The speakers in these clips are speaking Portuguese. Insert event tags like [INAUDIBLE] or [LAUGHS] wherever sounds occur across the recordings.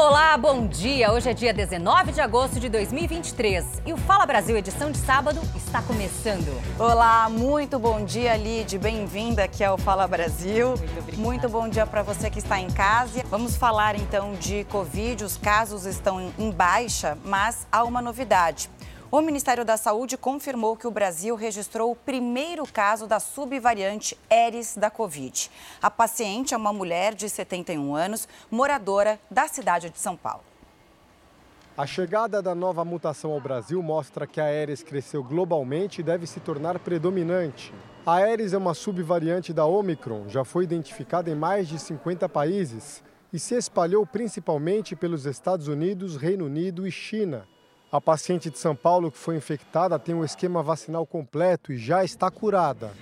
Olá, bom dia! Hoje é dia 19 de agosto de 2023 e o Fala Brasil, edição de sábado, está começando. Olá, muito bom dia, Lid. Bem-vinda aqui ao Fala Brasil. Muito, muito bom dia para você que está em casa. Vamos falar então de Covid. Os casos estão em baixa, mas há uma novidade. O Ministério da Saúde confirmou que o Brasil registrou o primeiro caso da subvariante Eris da Covid. A paciente é uma mulher de 71 anos, moradora da cidade de São Paulo. A chegada da nova mutação ao Brasil mostra que a Aeres cresceu globalmente e deve se tornar predominante. A Aeres é uma subvariante da Omicron, já foi identificada em mais de 50 países e se espalhou principalmente pelos Estados Unidos, Reino Unido e China. A paciente de São Paulo que foi infectada tem um esquema vacinal completo e já está curada.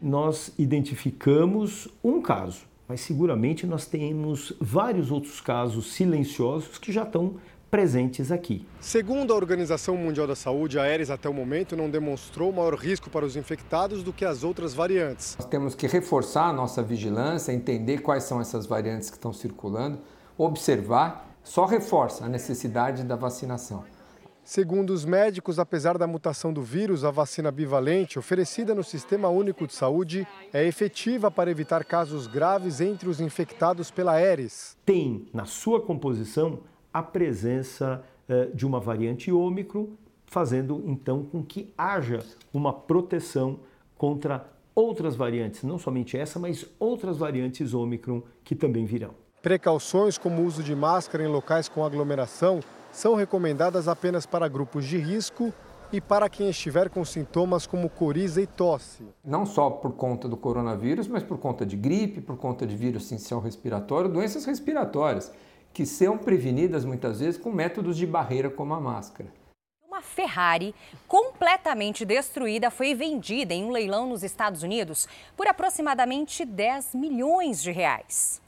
Nós identificamos um caso, mas seguramente nós temos vários outros casos silenciosos que já estão presentes aqui. Segundo a Organização Mundial da Saúde, a Aeres até o momento não demonstrou maior risco para os infectados do que as outras variantes. Nós temos que reforçar a nossa vigilância, entender quais são essas variantes que estão circulando, observar, só reforça a necessidade da vacinação. Segundo os médicos, apesar da mutação do vírus, a vacina bivalente oferecida no Sistema Único de Saúde é efetiva para evitar casos graves entre os infectados pela Aeres. Tem na sua composição a presença eh, de uma variante Ômicron, fazendo então com que haja uma proteção contra outras variantes, não somente essa, mas outras variantes Ômicron que também virão. Precauções como o uso de máscara em locais com aglomeração são recomendadas apenas para grupos de risco e para quem estiver com sintomas como coriza e tosse. Não só por conta do coronavírus, mas por conta de gripe, por conta de vírus sincicial respiratório, doenças respiratórias, que são prevenidas muitas vezes com métodos de barreira como a máscara. Uma Ferrari completamente destruída foi vendida em um leilão nos Estados Unidos por aproximadamente 10 milhões de reais.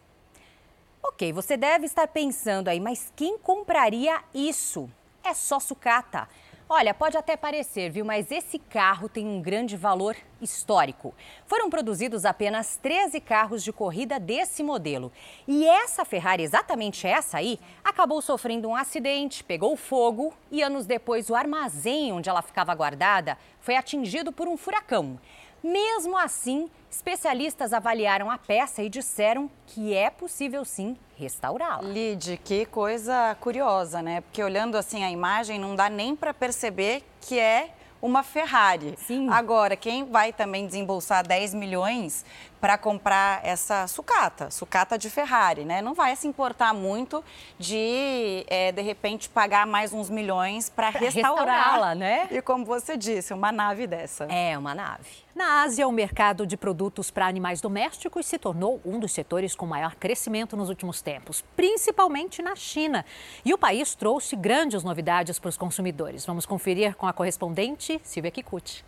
Ok, você deve estar pensando aí, mas quem compraria isso? É só sucata. Olha, pode até parecer, viu, mas esse carro tem um grande valor histórico. Foram produzidos apenas 13 carros de corrida desse modelo. E essa Ferrari, exatamente essa aí, acabou sofrendo um acidente, pegou fogo e anos depois o armazém onde ela ficava guardada foi atingido por um furacão. Mesmo assim, especialistas avaliaram a peça e disseram que é possível sim restaurá-la. Lid, que coisa curiosa, né? Porque olhando assim a imagem, não dá nem para perceber que é uma Ferrari. Sim. Agora, quem vai também desembolsar 10 milhões para comprar essa sucata, sucata de Ferrari, né? Não vai se importar muito de, é, de repente, pagar mais uns milhões para restaurá-la, né? E como você disse, uma nave dessa. É, uma nave. Na Ásia, o mercado de produtos para animais domésticos se tornou um dos setores com maior crescimento nos últimos tempos, principalmente na China. E o país trouxe grandes novidades para os consumidores. Vamos conferir com a correspondente Silvia Kikuchi.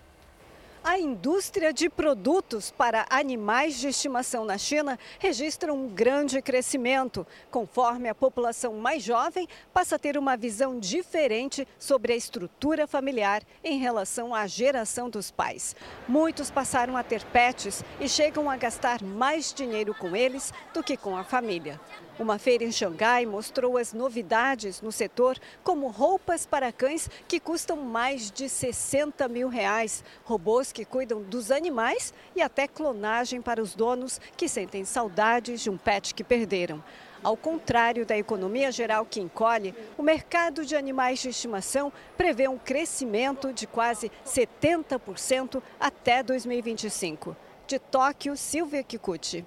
A indústria de produtos para animais de estimação na China registra um grande crescimento, conforme a população mais jovem passa a ter uma visão diferente sobre a estrutura familiar em relação à geração dos pais. Muitos passaram a ter pets e chegam a gastar mais dinheiro com eles do que com a família. Uma feira em Xangai mostrou as novidades no setor, como roupas para cães que custam mais de 60 mil reais, robôs que cuidam dos animais e até clonagem para os donos que sentem saudades de um pet que perderam. Ao contrário da economia geral que encolhe, o mercado de animais de estimação prevê um crescimento de quase 70% até 2025. De Tóquio, Silvia Kikuchi.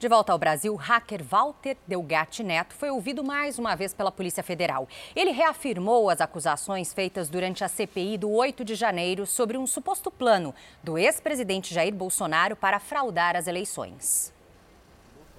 De volta ao Brasil, o hacker Walter Delgatti Neto foi ouvido mais uma vez pela Polícia Federal. Ele reafirmou as acusações feitas durante a CPI do 8 de janeiro sobre um suposto plano do ex-presidente Jair Bolsonaro para fraudar as eleições.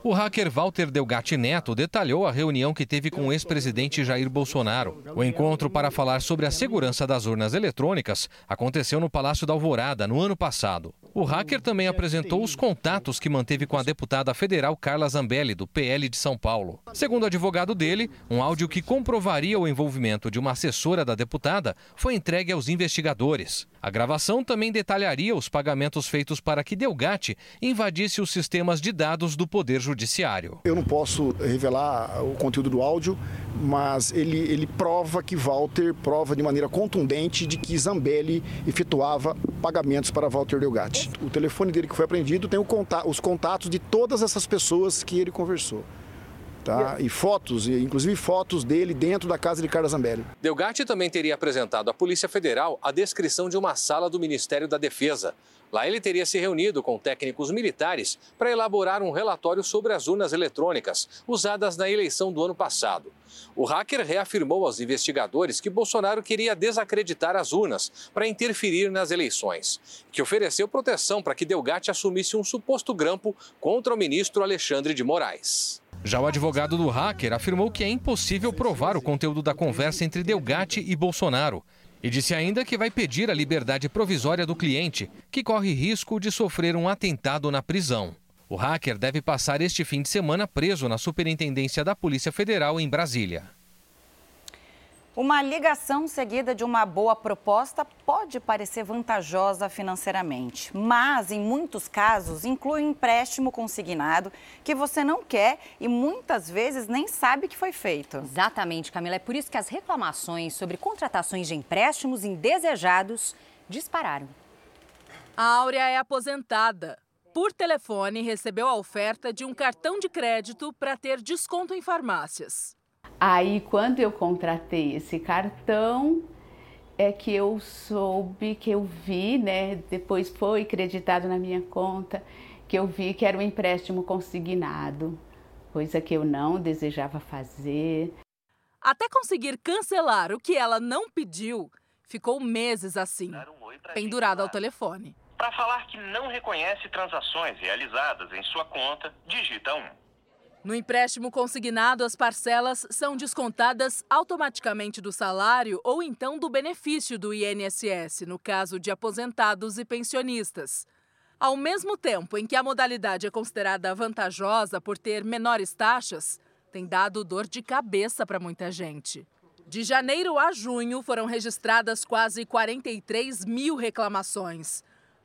O hacker Walter Delgatti Neto detalhou a reunião que teve com o ex-presidente Jair Bolsonaro. O encontro para falar sobre a segurança das urnas eletrônicas aconteceu no Palácio da Alvorada no ano passado. O hacker também apresentou os contatos que manteve com a deputada federal Carla Zambelli, do PL de São Paulo. Segundo o advogado dele, um áudio que comprovaria o envolvimento de uma assessora da deputada foi entregue aos investigadores. A gravação também detalharia os pagamentos feitos para que Delgatti invadisse os sistemas de dados do Poder Judiciário. Eu não posso revelar o conteúdo do áudio, mas ele, ele prova que Walter prova de maneira contundente de que Zambelli efetuava pagamentos para Walter Delgatti. O telefone dele que foi apreendido tem os contatos de todas essas pessoas que ele conversou. Tá? E fotos, inclusive fotos dele dentro da casa de Carlos Zambelli. Delgatti também teria apresentado à Polícia Federal a descrição de uma sala do Ministério da Defesa. Lá ele teria se reunido com técnicos militares para elaborar um relatório sobre as urnas eletrônicas usadas na eleição do ano passado. O hacker reafirmou aos investigadores que Bolsonaro queria desacreditar as urnas para interferir nas eleições, que ofereceu proteção para que Delgatti assumisse um suposto grampo contra o ministro Alexandre de Moraes. Já o advogado do hacker afirmou que é impossível provar o conteúdo da conversa entre Delgatti e Bolsonaro. E disse ainda que vai pedir a liberdade provisória do cliente, que corre risco de sofrer um atentado na prisão. O hacker deve passar este fim de semana preso na Superintendência da Polícia Federal em Brasília. Uma ligação seguida de uma boa proposta pode parecer vantajosa financeiramente, mas em muitos casos inclui um empréstimo consignado que você não quer e muitas vezes nem sabe que foi feito. Exatamente, Camila. É por isso que as reclamações sobre contratações de empréstimos indesejados dispararam. A Áurea é aposentada. Por telefone, recebeu a oferta de um cartão de crédito para ter desconto em farmácias. Aí, quando eu contratei esse cartão, é que eu soube, que eu vi, né? Depois foi creditado na minha conta, que eu vi que era um empréstimo consignado, coisa que eu não desejava fazer. Até conseguir cancelar o que ela não pediu, ficou meses assim, pendurada ao telefone. Para falar que não reconhece transações realizadas em sua conta, digita 1. No empréstimo consignado, as parcelas são descontadas automaticamente do salário ou então do benefício do INSS, no caso de aposentados e pensionistas. Ao mesmo tempo em que a modalidade é considerada vantajosa por ter menores taxas, tem dado dor de cabeça para muita gente. De janeiro a junho foram registradas quase 43 mil reclamações,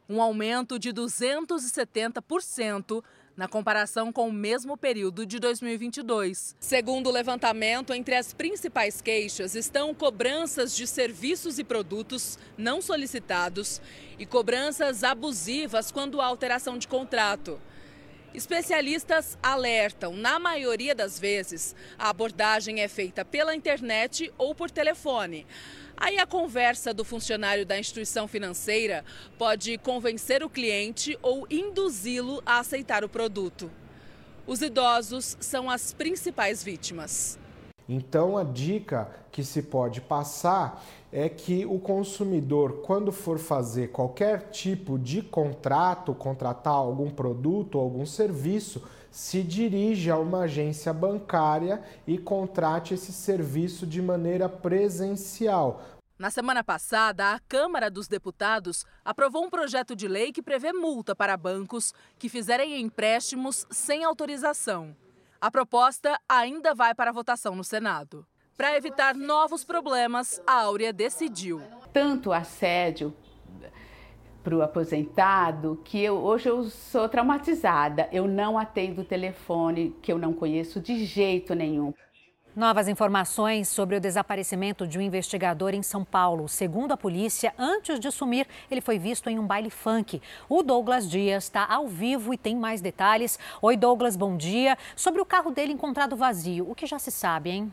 um aumento de 270% na comparação com o mesmo período de 2022. Segundo o levantamento, entre as principais queixas estão cobranças de serviços e produtos não solicitados e cobranças abusivas quando há alteração de contrato. Especialistas alertam, na maioria das vezes, a abordagem é feita pela internet ou por telefone. Aí a conversa do funcionário da instituição financeira pode convencer o cliente ou induzi-lo a aceitar o produto. Os idosos são as principais vítimas. Então, a dica que se pode passar é que o consumidor, quando for fazer qualquer tipo de contrato, contratar algum produto ou algum serviço, se dirija a uma agência bancária e contrate esse serviço de maneira presencial. Na semana passada, a Câmara dos Deputados aprovou um projeto de lei que prevê multa para bancos que fizerem empréstimos sem autorização. A proposta ainda vai para votação no Senado. Para evitar novos problemas, a Áurea decidiu. Tanto assédio para o aposentado que eu, hoje eu sou traumatizada. Eu não atendo o telefone que eu não conheço de jeito nenhum. Novas informações sobre o desaparecimento de um investigador em São Paulo. Segundo a polícia, antes de sumir, ele foi visto em um baile funk. O Douglas Dias está ao vivo e tem mais detalhes. Oi, Douglas, bom dia. Sobre o carro dele encontrado vazio, o que já se sabe, hein?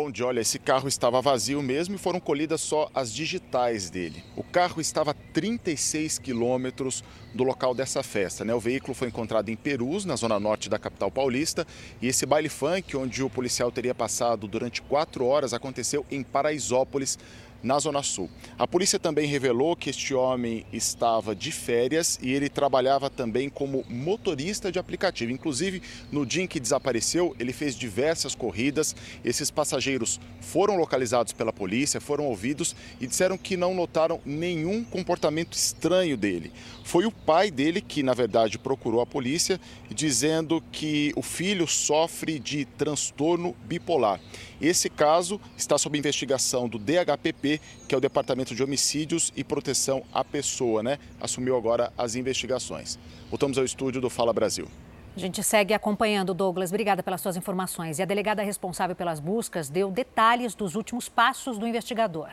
Bom dia, olha, esse carro estava vazio mesmo e foram colhidas só as digitais dele. O carro estava a 36 quilômetros do local dessa festa. Né? O veículo foi encontrado em Perus, na zona norte da capital paulista, e esse baile funk, onde o policial teria passado durante quatro horas, aconteceu em Paraisópolis, na Zona Sul. A polícia também revelou que este homem estava de férias e ele trabalhava também como motorista de aplicativo. Inclusive, no dia em que desapareceu, ele fez diversas corridas. Esses passageiros foram localizados pela polícia, foram ouvidos e disseram que não notaram nenhum comportamento estranho dele. Foi o pai dele que, na verdade, procurou a polícia, dizendo que o filho sofre de transtorno bipolar. Esse caso está sob investigação do DHPP, que é o Departamento de Homicídios e Proteção à Pessoa, né? Assumiu agora as investigações. Voltamos ao estúdio do Fala Brasil. A gente segue acompanhando, Douglas. Obrigada pelas suas informações. E a delegada responsável pelas buscas deu detalhes dos últimos passos do investigador.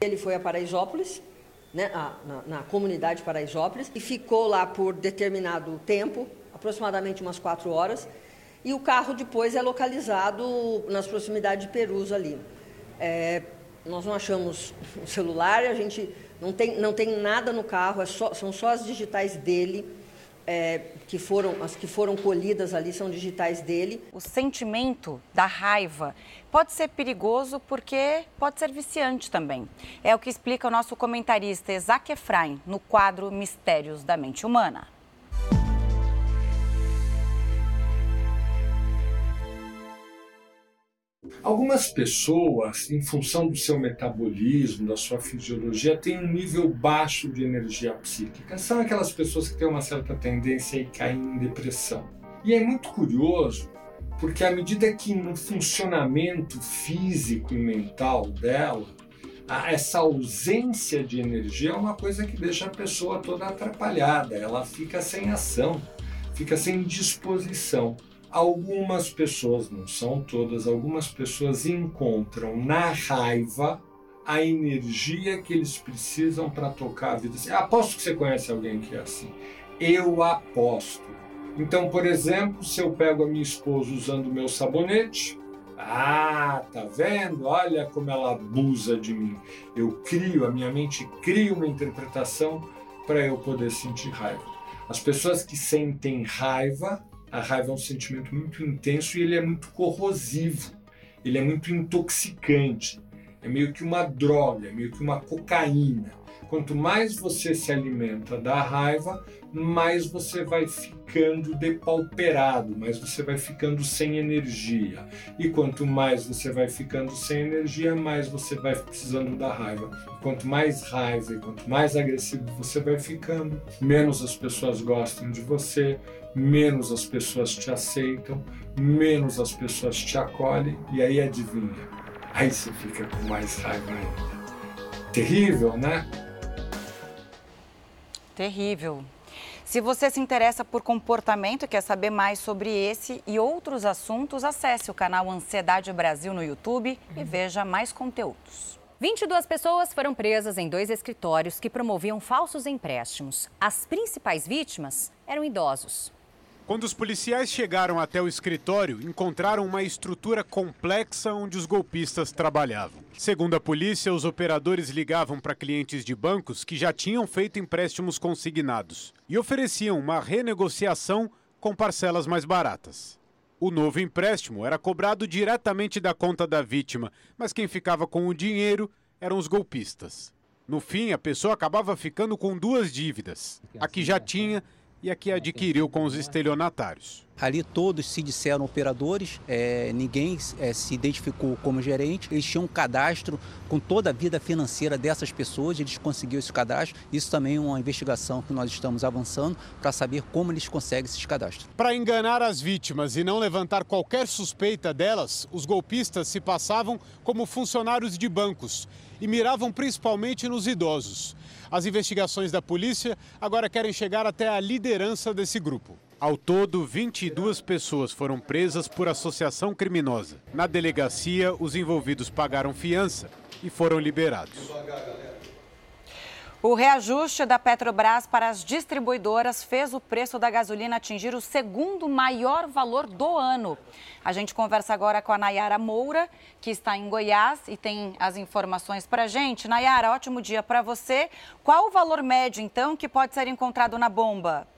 Ele foi a Paraisópolis, né, na, na comunidade Paraisópolis, e ficou lá por determinado tempo, aproximadamente umas quatro horas, e o carro depois é localizado nas proximidades de Perus ali. É, nós não achamos o celular, a gente não tem, não tem nada no carro, é só, são só as digitais dele é, que foram as que foram colhidas ali são digitais dele. O sentimento da raiva pode ser perigoso porque pode ser viciante também. É o que explica o nosso comentarista Isaac Efraim no quadro Mistérios da Mente Humana. Algumas pessoas, em função do seu metabolismo, da sua fisiologia, têm um nível baixo de energia psíquica. São aquelas pessoas que têm uma certa tendência a cair em depressão. E é muito curioso, porque à medida que no funcionamento físico e mental dela, essa ausência de energia é uma coisa que deixa a pessoa toda atrapalhada, ela fica sem ação, fica sem disposição. Algumas pessoas, não são todas, algumas pessoas encontram na raiva a energia que eles precisam para tocar a vida. Aposto que você conhece alguém que é assim. Eu aposto. Então, por exemplo, se eu pego a minha esposa usando o meu sabonete, ah, tá vendo? Olha como ela abusa de mim. Eu crio, a minha mente cria uma interpretação para eu poder sentir raiva. As pessoas que sentem raiva a raiva é um sentimento muito intenso e ele é muito corrosivo, ele é muito intoxicante, é meio que uma droga, é meio que uma cocaína. Quanto mais você se alimenta da raiva, mais você vai ficando depauperado, mais você vai ficando sem energia. E quanto mais você vai ficando sem energia, mais você vai precisando da raiva. E quanto mais raiva e quanto mais agressivo você vai ficando, menos as pessoas gostam de você, menos as pessoas te aceitam, menos as pessoas te acolhem, e aí adivinha, aí você fica com mais raiva ainda. Terrível, né? Terrível. Se você se interessa por comportamento e quer saber mais sobre esse e outros assuntos, acesse o canal Ansiedade Brasil no YouTube e veja mais conteúdos. 22 pessoas foram presas em dois escritórios que promoviam falsos empréstimos. As principais vítimas eram idosos. Quando os policiais chegaram até o escritório, encontraram uma estrutura complexa onde os golpistas trabalhavam. Segundo a polícia, os operadores ligavam para clientes de bancos que já tinham feito empréstimos consignados e ofereciam uma renegociação com parcelas mais baratas. O novo empréstimo era cobrado diretamente da conta da vítima, mas quem ficava com o dinheiro eram os golpistas. No fim, a pessoa acabava ficando com duas dívidas: a que já tinha e a que adquiriu com os estelionatários. Ali todos se disseram operadores, é, ninguém é, se identificou como gerente. Eles tinham um cadastro com toda a vida financeira dessas pessoas, eles conseguiram esse cadastro. Isso também é uma investigação que nós estamos avançando para saber como eles conseguem esses cadastros. Para enganar as vítimas e não levantar qualquer suspeita delas, os golpistas se passavam como funcionários de bancos e miravam principalmente nos idosos. As investigações da polícia agora querem chegar até a liderança desse grupo. Ao todo, 22 pessoas foram presas por associação criminosa. Na delegacia, os envolvidos pagaram fiança e foram liberados. O reajuste da Petrobras para as distribuidoras fez o preço da gasolina atingir o segundo maior valor do ano. A gente conversa agora com a Nayara Moura, que está em Goiás e tem as informações para a gente. Nayara, ótimo dia para você. Qual o valor médio, então, que pode ser encontrado na bomba?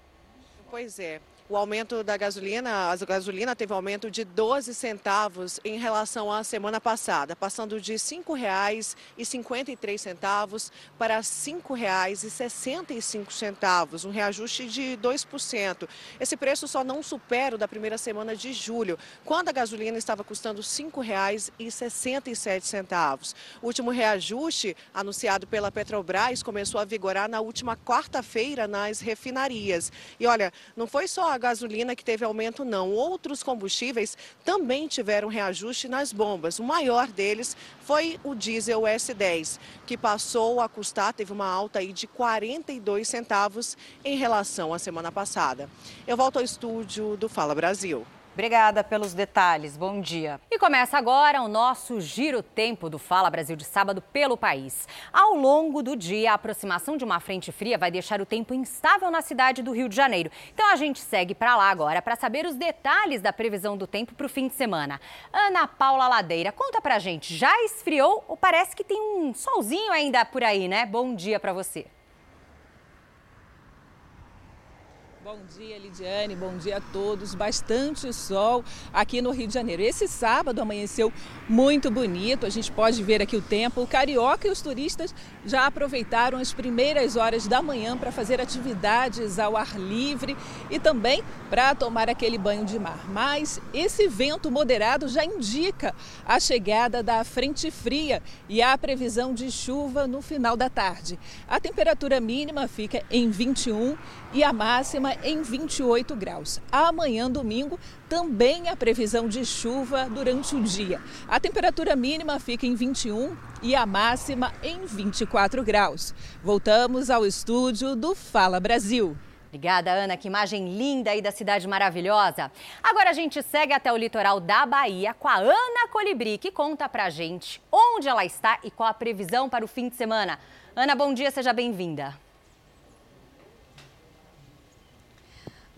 Pois é. O aumento da gasolina, a gasolina teve um aumento de 12 centavos em relação à semana passada, passando de R$ 5,53 para R$ 5,65, um reajuste de 2%. Esse preço só não supera o da primeira semana de julho, quando a gasolina estava custando R$ 5,67. O último reajuste anunciado pela Petrobras começou a vigorar na última quarta-feira nas refinarias. E olha, não foi só a gasolina que teve aumento, não. Outros combustíveis também tiveram reajuste nas bombas. O maior deles foi o diesel S10, que passou a custar, teve uma alta aí de 42 centavos em relação à semana passada. Eu volto ao estúdio do Fala Brasil. Obrigada pelos detalhes. Bom dia. E começa agora o nosso Giro Tempo do Fala Brasil de sábado pelo país. Ao longo do dia, a aproximação de uma frente fria vai deixar o tempo instável na cidade do Rio de Janeiro. Então a gente segue para lá agora para saber os detalhes da previsão do tempo para o fim de semana. Ana Paula Ladeira, conta pra gente, já esfriou ou parece que tem um solzinho ainda por aí, né? Bom dia para você. Bom dia, Lidiane. Bom dia a todos. Bastante sol aqui no Rio de Janeiro. Esse sábado amanheceu muito bonito. A gente pode ver aqui o tempo. O carioca e os turistas já aproveitaram as primeiras horas da manhã para fazer atividades ao ar livre e também para tomar aquele banho de mar. Mas esse vento moderado já indica a chegada da frente fria e a previsão de chuva no final da tarde. A temperatura mínima fica em 21 e a máxima em 28 graus. Amanhã, domingo, também a previsão de chuva durante o dia. A temperatura mínima fica em 21 e a máxima em 24 graus. Voltamos ao estúdio do Fala Brasil. Obrigada, Ana. Que imagem linda aí da cidade maravilhosa. Agora a gente segue até o litoral da Bahia com a Ana Colibri, que conta pra gente onde ela está e qual a previsão para o fim de semana. Ana, bom dia, seja bem-vinda.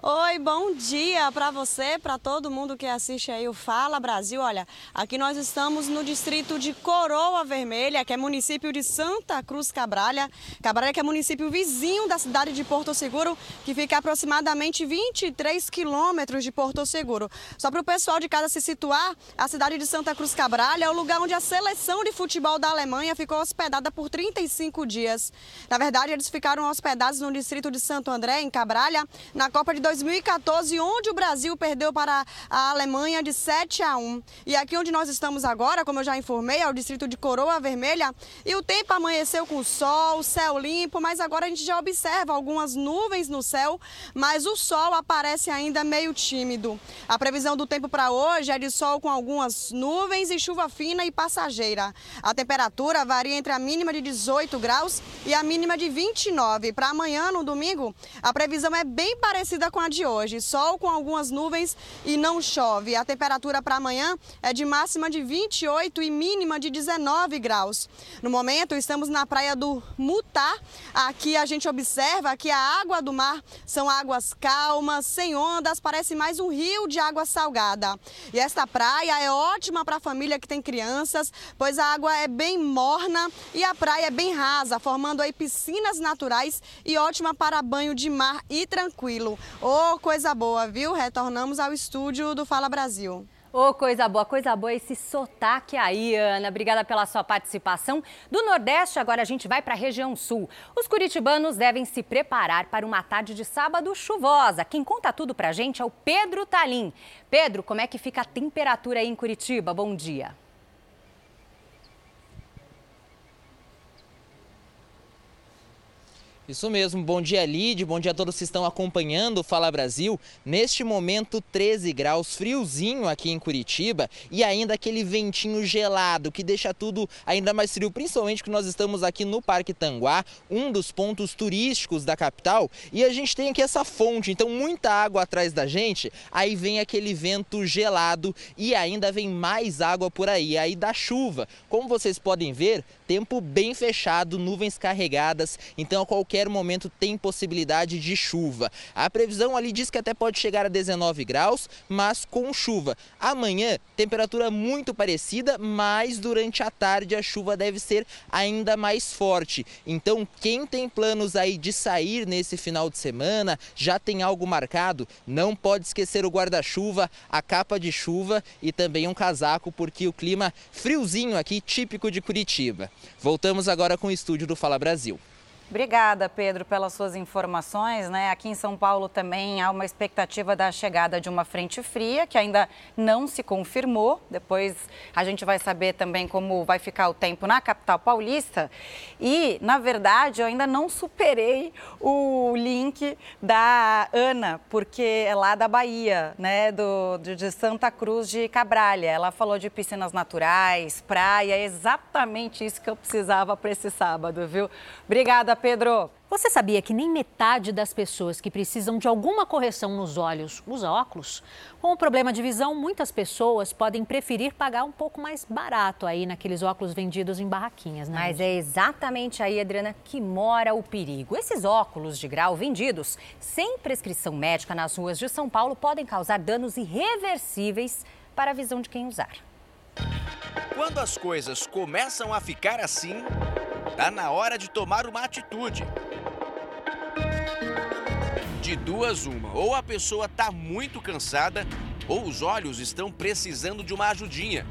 Oi, bom dia para você, para todo mundo que assiste aí o Fala Brasil. Olha, aqui nós estamos no distrito de Coroa Vermelha, que é município de Santa Cruz Cabralha. Cabralha que é município vizinho da cidade de Porto Seguro, que fica aproximadamente 23 quilômetros de Porto Seguro. Só para o pessoal de casa se situar, a cidade de Santa Cruz Cabralha é o lugar onde a seleção de futebol da Alemanha ficou hospedada por 35 dias. Na verdade, eles ficaram hospedados no distrito de Santo André, em Cabralha, na Copa de 2014, onde o Brasil perdeu para a Alemanha de 7 a 1. E aqui onde nós estamos agora, como eu já informei, é o distrito de Coroa Vermelha, e o tempo amanheceu com sol, céu limpo, mas agora a gente já observa algumas nuvens no céu, mas o sol aparece ainda meio tímido. A previsão do tempo para hoje é de sol com algumas nuvens e chuva fina e passageira. A temperatura varia entre a mínima de 18 graus e a mínima de 29. Para amanhã, no domingo, a previsão é bem parecida com a de hoje. Sol com algumas nuvens e não chove. A temperatura para amanhã é de máxima de 28 e mínima de 19 graus. No momento, estamos na praia do Mutá. Aqui a gente observa que a água do mar são águas calmas, sem ondas, parece mais um rio de água salgada. E esta praia é ótima para a família que tem crianças, pois a água é bem morna e a praia é bem rasa, formando aí piscinas naturais e ótima para banho de mar e tranquilo. Ô, oh, coisa boa, viu? Retornamos ao estúdio do Fala Brasil. Ô, oh, coisa boa, coisa boa esse sotaque aí, Ana. Obrigada pela sua participação. Do Nordeste, agora a gente vai para a região Sul. Os curitibanos devem se preparar para uma tarde de sábado chuvosa. Quem conta tudo pra gente é o Pedro Talim. Pedro, como é que fica a temperatura aí em Curitiba? Bom dia. Isso mesmo, bom dia Lid, bom dia a todos que estão acompanhando o Fala Brasil. Neste momento 13 graus, friozinho aqui em Curitiba e ainda aquele ventinho gelado que deixa tudo ainda mais frio, principalmente que nós estamos aqui no Parque Tanguá, um dos pontos turísticos da capital. E a gente tem aqui essa fonte, então muita água atrás da gente, aí vem aquele vento gelado e ainda vem mais água por aí, aí da chuva. Como vocês podem ver, tempo bem fechado, nuvens carregadas, então a qualquer momento tem possibilidade de chuva. A previsão ali diz que até pode chegar a 19 graus, mas com chuva. Amanhã, temperatura muito parecida, mas durante a tarde a chuva deve ser ainda mais forte. Então, quem tem planos aí de sair nesse final de semana, já tem algo marcado, não pode esquecer o guarda-chuva, a capa de chuva e também um casaco, porque o clima friozinho aqui, típico de Curitiba. Voltamos agora com o estúdio do Fala Brasil. Obrigada, Pedro, pelas suas informações. Né? Aqui em São Paulo também há uma expectativa da chegada de uma frente fria, que ainda não se confirmou. Depois a gente vai saber também como vai ficar o tempo na capital paulista. E, na verdade, eu ainda não superei o link da Ana, porque é lá da Bahia, né? Do, de Santa Cruz de Cabralha. Ela falou de piscinas naturais, praia, exatamente isso que eu precisava para esse sábado, viu? Obrigada, Pedro. Você sabia que nem metade das pessoas que precisam de alguma correção nos olhos usa óculos? Com o problema de visão, muitas pessoas podem preferir pagar um pouco mais barato aí naqueles óculos vendidos em barraquinhas, né? Mas é exatamente aí, Adriana, que mora o perigo. Esses óculos de grau vendidos sem prescrição médica nas ruas de São Paulo podem causar danos irreversíveis para a visão de quem usar. Quando as coisas começam a ficar assim, tá na hora de tomar uma atitude. De duas, uma. Ou a pessoa tá muito cansada, ou os olhos estão precisando de uma ajudinha.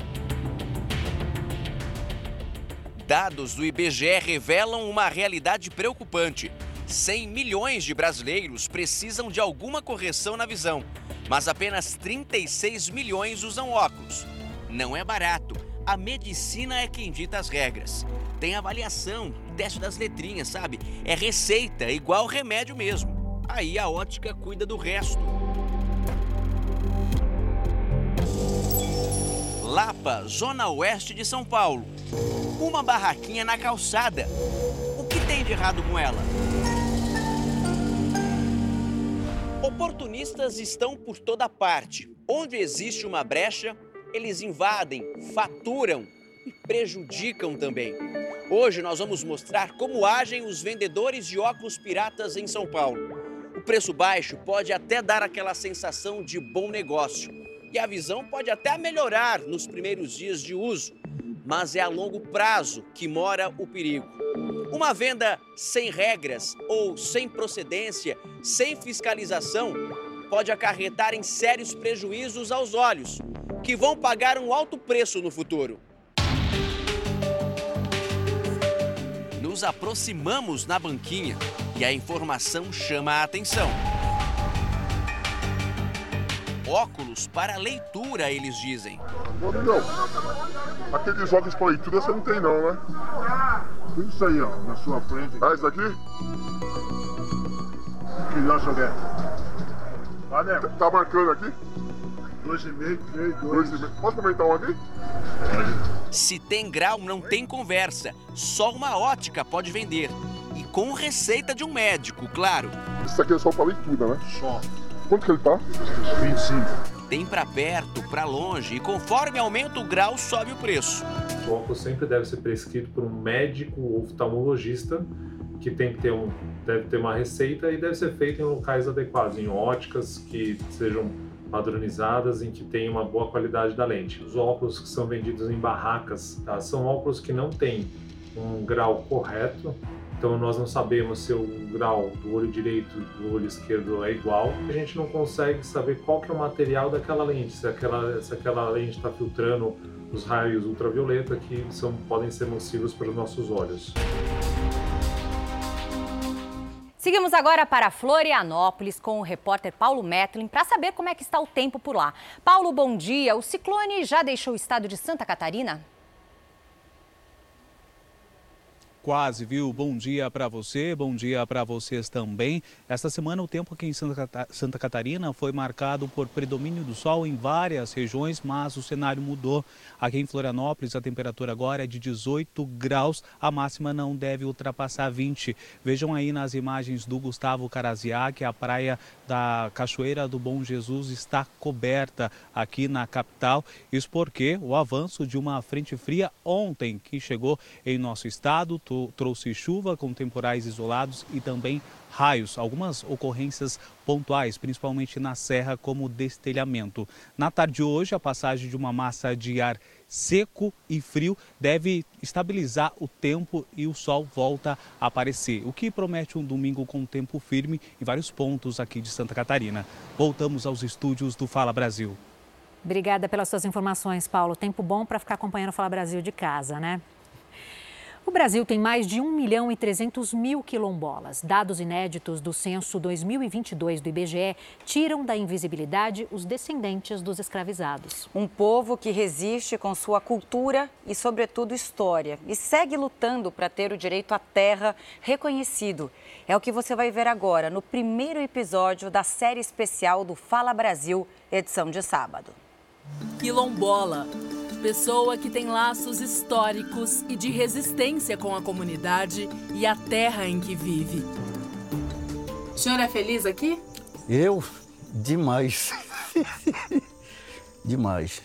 Dados do IBGE revelam uma realidade preocupante. 100 milhões de brasileiros precisam de alguma correção na visão, mas apenas 36 milhões usam óculos. Não é barato. A medicina é quem dita as regras. Tem avaliação, teste das letrinhas, sabe? É receita, igual remédio mesmo. Aí a ótica cuida do resto. Lapa, zona oeste de São Paulo. Uma barraquinha na calçada. O que tem de errado com ela? Oportunistas estão por toda parte. Onde existe uma brecha, eles invadem, faturam e prejudicam também. Hoje nós vamos mostrar como agem os vendedores de óculos piratas em São Paulo. O preço baixo pode até dar aquela sensação de bom negócio e a visão pode até melhorar nos primeiros dias de uso, mas é a longo prazo que mora o perigo. Uma venda sem regras ou sem procedência, sem fiscalização, pode acarretar em sérios prejuízos aos olhos, que vão pagar um alto preço no futuro. Nos aproximamos na banquinha e a informação chama a atenção. Óculos para leitura, eles dizem. Ô, amigão, aqueles óculos para leitura você não tem não, né? Tudo isso aí, ó, na sua frente. Ah, isso aqui? Que acha dessa? Ah, né? Tá marcando aqui? Dois e meio, três, dois. dois e meio. Posso comentar um aqui? Se tem grau, não tem conversa. Só uma ótica pode vender. E com receita de um médico, claro. Isso aqui é só para leitura, né? Só. Quanto que ele tá? 25. Tem para perto, para longe e conforme aumenta o grau, sobe o preço. O óculos sempre deve ser prescrito por um médico oftalmologista que tem que ter um deve ter uma receita e deve ser feito em locais adequados, em óticas que sejam padronizadas, em que tenham uma boa qualidade da lente. Os óculos que são vendidos em barracas tá? são óculos que não têm um grau correto, então nós não sabemos se o grau do olho direito do olho esquerdo é igual. A gente não consegue saber qual que é o material daquela lente, se aquela, se aquela lente está filtrando os raios ultravioleta que são, podem ser nocivos para os nossos olhos. Seguimos agora para Florianópolis com o repórter Paulo Metlin para saber como é que está o tempo por lá. Paulo, bom dia. O ciclone já deixou o estado de Santa Catarina? Quase, viu? Bom dia para você, bom dia para vocês também. Esta semana o tempo aqui em Santa Catarina foi marcado por predomínio do sol em várias regiões, mas o cenário mudou. Aqui em Florianópolis a temperatura agora é de 18 graus, a máxima não deve ultrapassar 20. Vejam aí nas imagens do Gustavo Caraziá que a praia da Cachoeira do Bom Jesus está coberta aqui na capital. Isso porque o avanço de uma frente fria ontem que chegou em nosso estado trouxe chuva com temporais isolados e também raios, algumas ocorrências pontuais, principalmente na serra, como destelhamento. Na tarde de hoje, a passagem de uma massa de ar seco e frio deve estabilizar o tempo e o sol volta a aparecer, o que promete um domingo com tempo firme em vários pontos aqui de Santa Catarina. Voltamos aos estúdios do Fala Brasil. Obrigada pelas suas informações, Paulo. Tempo bom para ficar acompanhando o Fala Brasil de casa, né? O Brasil tem mais de 1 milhão e 300 mil quilombolas. Dados inéditos do censo 2022 do IBGE tiram da invisibilidade os descendentes dos escravizados. Um povo que resiste com sua cultura e, sobretudo, história e segue lutando para ter o direito à terra reconhecido. É o que você vai ver agora no primeiro episódio da série especial do Fala Brasil, edição de sábado. Quilombola pessoa que tem laços históricos e de resistência com a comunidade e a terra em que vive. O senhor é feliz aqui? Eu? Demais. [LAUGHS] Demais.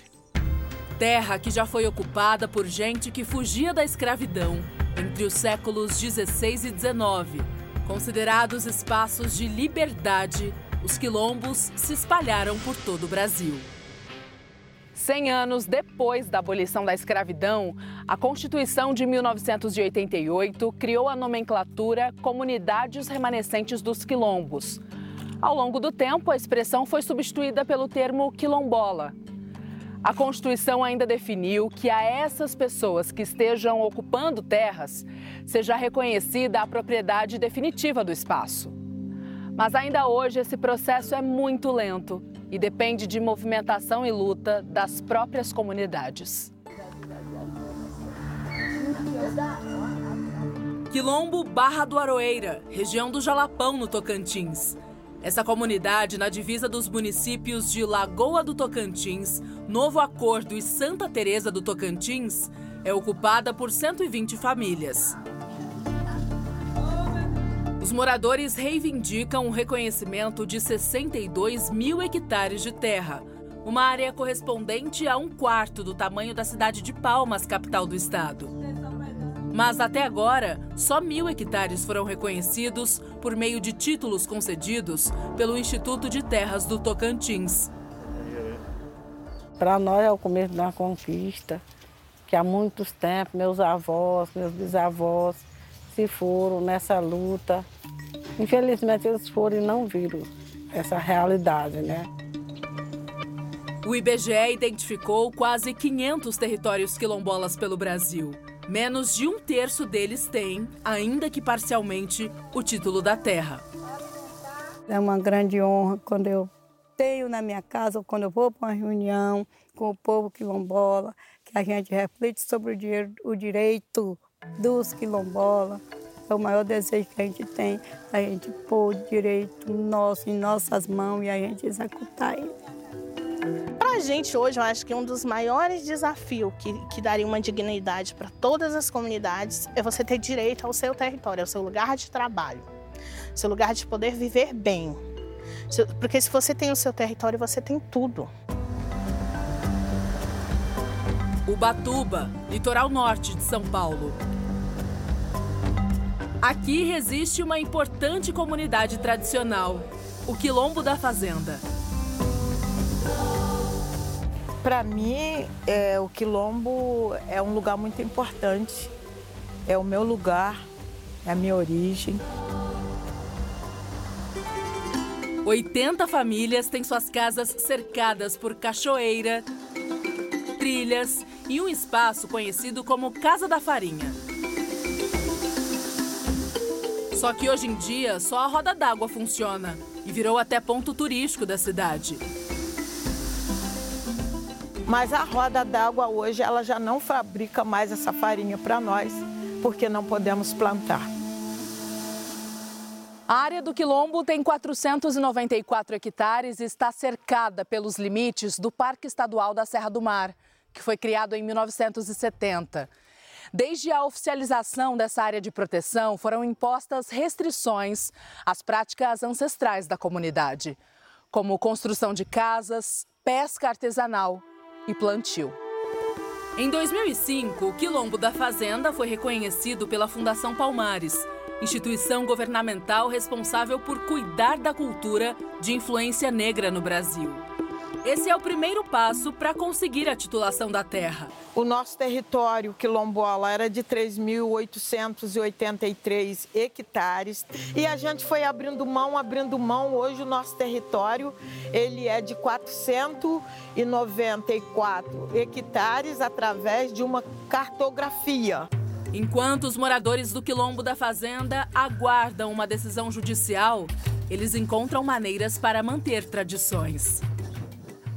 Terra que já foi ocupada por gente que fugia da escravidão entre os séculos 16 e 19. Considerados espaços de liberdade, os quilombos se espalharam por todo o Brasil. Cem anos depois da abolição da escravidão, a Constituição de 1988 criou a nomenclatura Comunidades Remanescentes dos Quilombos. Ao longo do tempo, a expressão foi substituída pelo termo quilombola. A Constituição ainda definiu que a essas pessoas que estejam ocupando terras seja reconhecida a propriedade definitiva do espaço. Mas ainda hoje esse processo é muito lento e depende de movimentação e luta das próprias comunidades. Quilombo Barra do Aroeira, região do Jalapão, no Tocantins. Essa comunidade, na divisa dos municípios de Lagoa do Tocantins, Novo Acordo e Santa Teresa do Tocantins, é ocupada por 120 famílias. Os moradores reivindicam o reconhecimento de 62 mil hectares de terra, uma área correspondente a um quarto do tamanho da cidade de Palmas, capital do estado. Mas até agora, só mil hectares foram reconhecidos por meio de títulos concedidos pelo Instituto de Terras do Tocantins. Para nós é o começo da conquista, que há muitos tempos meus avós, meus bisavós se foram nessa luta. Infelizmente eles foram e não viram essa realidade, né? O IBGE identificou quase 500 territórios quilombolas pelo Brasil. Menos de um terço deles tem, ainda que parcialmente, o título da terra. É uma grande honra quando eu tenho na minha casa, ou quando eu vou para uma reunião com o povo quilombola, que a gente reflete sobre o, direito dos quilombolas. É o maior desejo que a gente tem, a gente pôr direito nosso em nossas mãos e a gente executar ele. Para a gente hoje, eu acho que um dos maiores desafios que, que daria uma dignidade para todas as comunidades é você ter direito ao seu território, ao seu lugar de trabalho, seu lugar de poder viver bem. Porque se você tem o seu território, você tem tudo. Ubatuba, litoral norte de São Paulo. Aqui resiste uma importante comunidade tradicional, o Quilombo da Fazenda. Para mim, é, o Quilombo é um lugar muito importante. É o meu lugar, é a minha origem. 80 famílias têm suas casas cercadas por cachoeira, trilhas e um espaço conhecido como Casa da Farinha. Só que hoje em dia só a roda d'água funciona e virou até ponto turístico da cidade. Mas a roda d'água hoje ela já não fabrica mais essa farinha para nós. porque não podemos plantar. A área do Quilombo tem 494 hectares e está cercada pelos limites do Parque Estadual da Serra do Mar, que foi criado em 1970. Desde a oficialização dessa área de proteção, foram impostas restrições às práticas ancestrais da comunidade, como construção de casas, pesca artesanal e plantio. Em 2005, o Quilombo da Fazenda foi reconhecido pela Fundação Palmares instituição governamental responsável por cuidar da cultura de influência negra no Brasil. Esse é o primeiro passo para conseguir a titulação da terra. O nosso território quilombola era de 3.883 hectares e a gente foi abrindo mão, abrindo mão. Hoje o nosso território ele é de 494 hectares através de uma cartografia. Enquanto os moradores do quilombo da fazenda aguardam uma decisão judicial, eles encontram maneiras para manter tradições.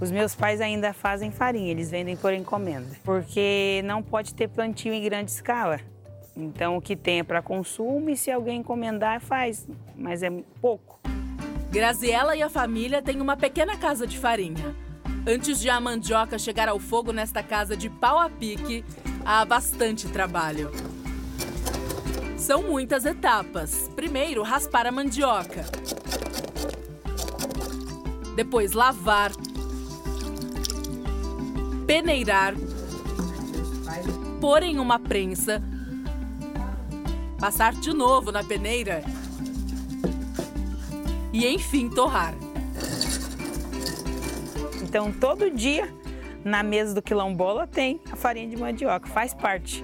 Os meus pais ainda fazem farinha, eles vendem por encomenda, porque não pode ter plantio em grande escala. Então, o que tem é para consumo e se alguém encomendar, faz, mas é pouco. Graziela e a família têm uma pequena casa de farinha. Antes de a mandioca chegar ao fogo nesta casa de pau a pique, há bastante trabalho. São muitas etapas. Primeiro, raspar a mandioca. Depois, lavar. Peneirar. Pôr em uma prensa. Passar de novo na peneira. E, enfim, torrar. Então, todo dia na mesa do quilombola tem a farinha de mandioca, faz parte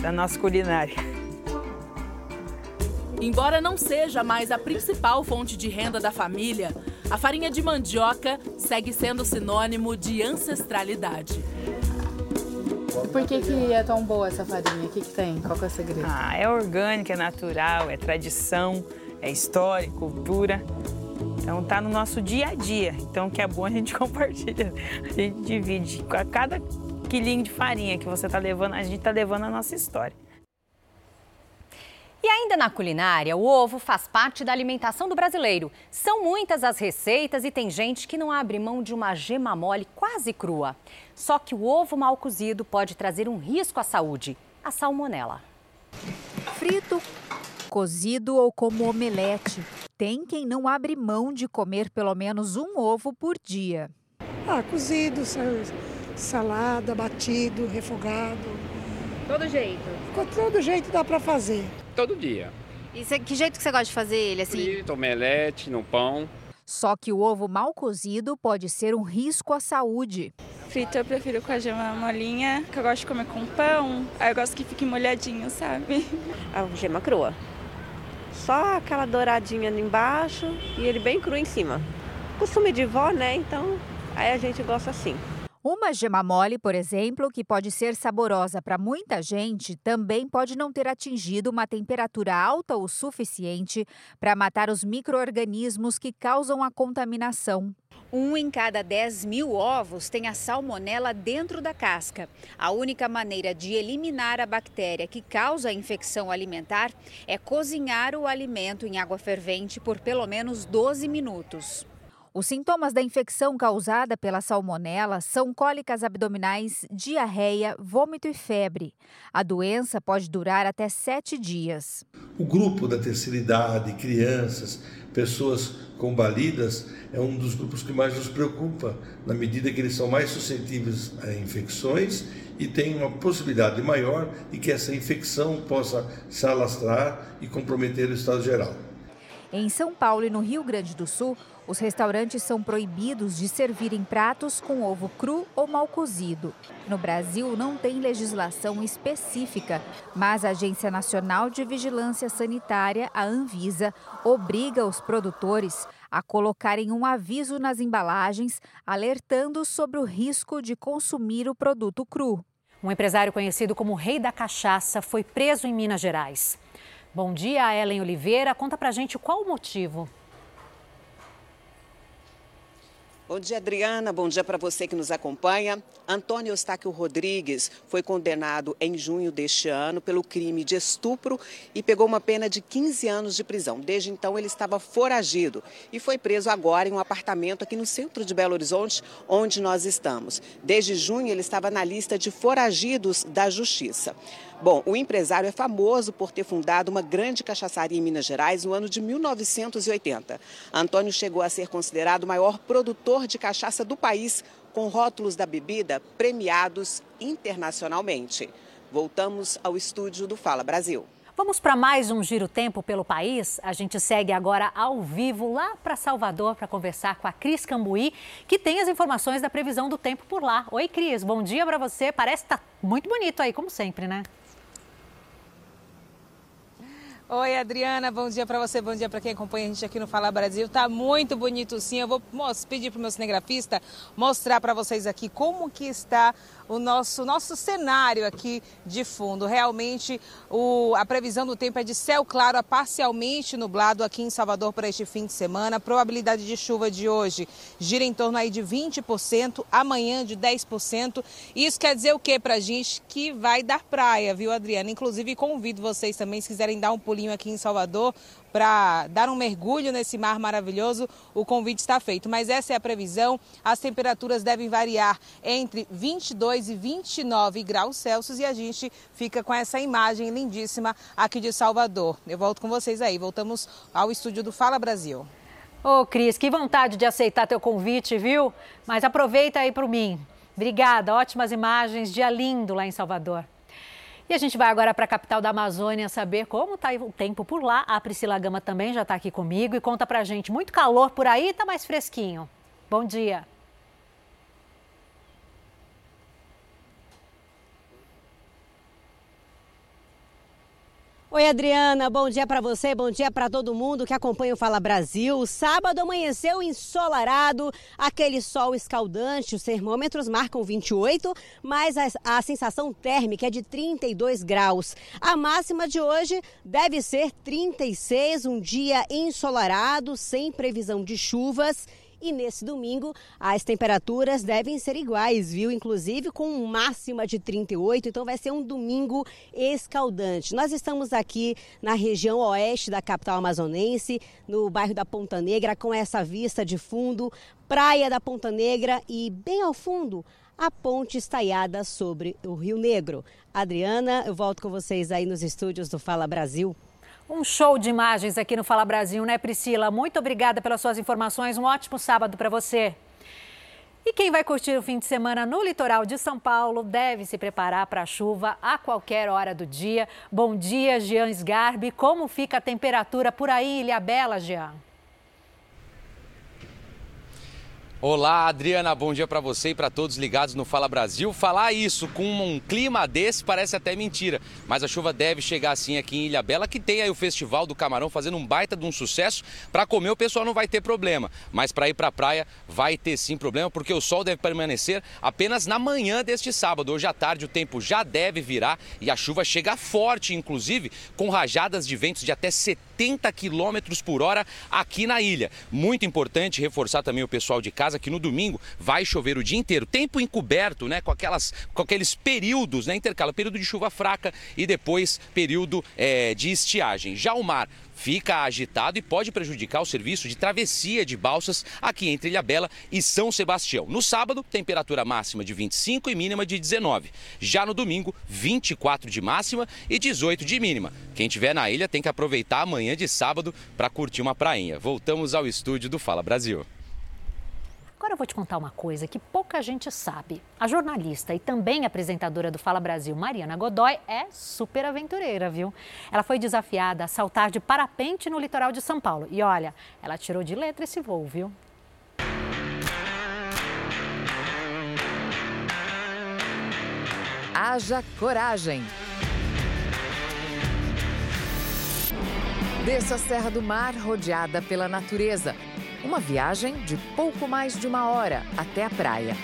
da nossa culinária. Embora não seja mais a principal fonte de renda da família, a farinha de mandioca segue sendo sinônimo de ancestralidade. Por que, que é tão boa essa farinha? O que, que tem? Qual que é o segredo? Ah, é orgânica, é natural, é tradição, é história, cultura. Então tá no nosso dia a dia. Então o que é bom a gente [LAUGHS] compartilha, a gente divide. A cada quilinho de farinha que você tá levando, a gente tá levando a nossa história. E ainda na culinária, o ovo faz parte da alimentação do brasileiro. São muitas as receitas e tem gente que não abre mão de uma gema mole quase crua. Só que o ovo mal cozido pode trazer um risco à saúde, a salmonela. Frito, cozido ou como omelete. Tem quem não abre mão de comer pelo menos um ovo por dia. Ah, cozido, salada, batido, refogado. Todo jeito? Todo jeito dá para fazer. Todo dia. E cê, que jeito que você gosta de fazer ele assim? Frito, omelete, no pão. Só que o ovo mal cozido pode ser um risco à saúde. Frito eu prefiro com a gema molinha, que eu gosto de comer com pão. Aí eu gosto que fique molhadinho, sabe? A gema crua. Só aquela douradinha embaixo e ele bem cru em cima. Costume de vó, né? Então aí a gente gosta assim. Uma gema mole, por exemplo, que pode ser saborosa para muita gente, também pode não ter atingido uma temperatura alta o suficiente para matar os micro-organismos que causam a contaminação. Um em cada 10 mil ovos tem a salmonela dentro da casca. A única maneira de eliminar a bactéria que causa a infecção alimentar é cozinhar o alimento em água fervente por pelo menos 12 minutos. Os sintomas da infecção causada pela salmonela são cólicas abdominais, diarreia, vômito e febre. A doença pode durar até sete dias. O grupo da terceira idade, crianças, pessoas combalidas, é um dos grupos que mais nos preocupa, na medida que eles são mais suscetíveis a infecções e tem uma possibilidade maior de que essa infecção possa se alastrar e comprometer o estado geral. Em São Paulo e no Rio Grande do Sul, os restaurantes são proibidos de servirem pratos com ovo cru ou mal cozido. No Brasil, não tem legislação específica, mas a Agência Nacional de Vigilância Sanitária, a Anvisa, obriga os produtores a colocarem um aviso nas embalagens alertando sobre o risco de consumir o produto cru. Um empresário conhecido como Rei da Cachaça foi preso em Minas Gerais. Bom dia, Ellen Oliveira. Conta pra gente qual o motivo. Bom dia, Adriana. Bom dia para você que nos acompanha. Antônio Eustáquio Rodrigues foi condenado em junho deste ano pelo crime de estupro e pegou uma pena de 15 anos de prisão. Desde então, ele estava foragido e foi preso agora em um apartamento aqui no centro de Belo Horizonte, onde nós estamos. Desde junho, ele estava na lista de foragidos da Justiça. Bom, o empresário é famoso por ter fundado uma grande cachaçaria em Minas Gerais no ano de 1980. Antônio chegou a ser considerado o maior produtor de cachaça do país, com rótulos da bebida premiados internacionalmente. Voltamos ao estúdio do Fala Brasil. Vamos para mais um Giro Tempo pelo país. A gente segue agora ao vivo lá para Salvador para conversar com a Cris Cambuí, que tem as informações da previsão do tempo por lá. Oi, Cris, bom dia para você. Parece que está muito bonito aí, como sempre, né? Oi, Adriana, bom dia para você, bom dia para quem acompanha a gente aqui no Fala Brasil. Tá muito bonito sim. Eu vou pedir para o meu cinegrafista mostrar para vocês aqui como que está o nosso, nosso cenário aqui de fundo. Realmente, o, a previsão do tempo é de céu claro a parcialmente nublado aqui em Salvador para este fim de semana. A probabilidade de chuva de hoje gira em torno aí de 20%, amanhã de 10%. Isso quer dizer o que para a gente? Que vai dar praia, viu, Adriana? Inclusive, convido vocês também, se quiserem dar um pulinho aqui em Salvador para dar um mergulho nesse mar maravilhoso, o convite está feito. Mas essa é a previsão. As temperaturas devem variar entre 22 e 29 graus Celsius e a gente fica com essa imagem lindíssima aqui de Salvador. Eu volto com vocês aí. Voltamos ao estúdio do Fala Brasil. Ô, oh, Cris, que vontade de aceitar teu convite, viu? Mas aproveita aí para mim. Obrigada, ótimas imagens, dia lindo lá em Salvador. E a gente vai agora para a capital da Amazônia saber como está o tempo por lá. A Priscila Gama também já está aqui comigo e conta para gente. Muito calor por aí, está mais fresquinho. Bom dia. Oi, Adriana, bom dia para você, bom dia para todo mundo que acompanha o Fala Brasil. Sábado amanheceu ensolarado, aquele sol escaldante, os termômetros marcam 28, mas a, a sensação térmica é de 32 graus. A máxima de hoje deve ser 36, um dia ensolarado, sem previsão de chuvas e nesse domingo, as temperaturas devem ser iguais, viu? Inclusive com máxima de 38, então vai ser um domingo escaldante. Nós estamos aqui na região oeste da capital amazonense, no bairro da Ponta Negra, com essa vista de fundo, praia da Ponta Negra e bem ao fundo a ponte estaiada sobre o Rio Negro. Adriana, eu volto com vocês aí nos estúdios do Fala Brasil. Um show de imagens aqui no Fala Brasil, né, Priscila? Muito obrigada pelas suas informações. Um ótimo sábado para você. E quem vai curtir o fim de semana no litoral de São Paulo deve se preparar para a chuva a qualquer hora do dia. Bom dia, Jean Sgarbi. Como fica a temperatura por aí, Ilha Bela, Jean? Olá, Adriana, bom dia para você e para todos ligados no Fala Brasil. Falar isso com um clima desse parece até mentira, mas a chuva deve chegar sim aqui em Ilha Bela, que tem aí o Festival do Camarão fazendo um baita de um sucesso. Para comer o pessoal não vai ter problema, mas para ir para a praia vai ter sim problema, porque o sol deve permanecer apenas na manhã deste sábado. Hoje à tarde o tempo já deve virar e a chuva chega forte, inclusive com rajadas de ventos de até 70 quilômetros por hora aqui na ilha. Muito importante reforçar também o pessoal de casa casa que no domingo vai chover o dia inteiro. Tempo encoberto, né? Com, aquelas, com aqueles períodos, né? Intercala período de chuva fraca e depois período é, de estiagem. Já o mar fica agitado e pode prejudicar o serviço de travessia de balsas aqui entre Ilhabela e São Sebastião. No sábado, temperatura máxima de 25 e mínima de 19. Já no domingo, 24 de máxima e 18 de mínima. Quem estiver na ilha tem que aproveitar amanhã de sábado para curtir uma prainha. Voltamos ao estúdio do Fala Brasil. Agora eu vou te contar uma coisa que pouca gente sabe. A jornalista e também apresentadora do Fala Brasil, Mariana Godoy, é super aventureira, viu? Ela foi desafiada a saltar de parapente no litoral de São Paulo. E olha, ela tirou de letra esse voo, viu? Haja coragem. Desça a Serra do Mar rodeada pela natureza uma viagem de pouco mais de uma hora até a praia.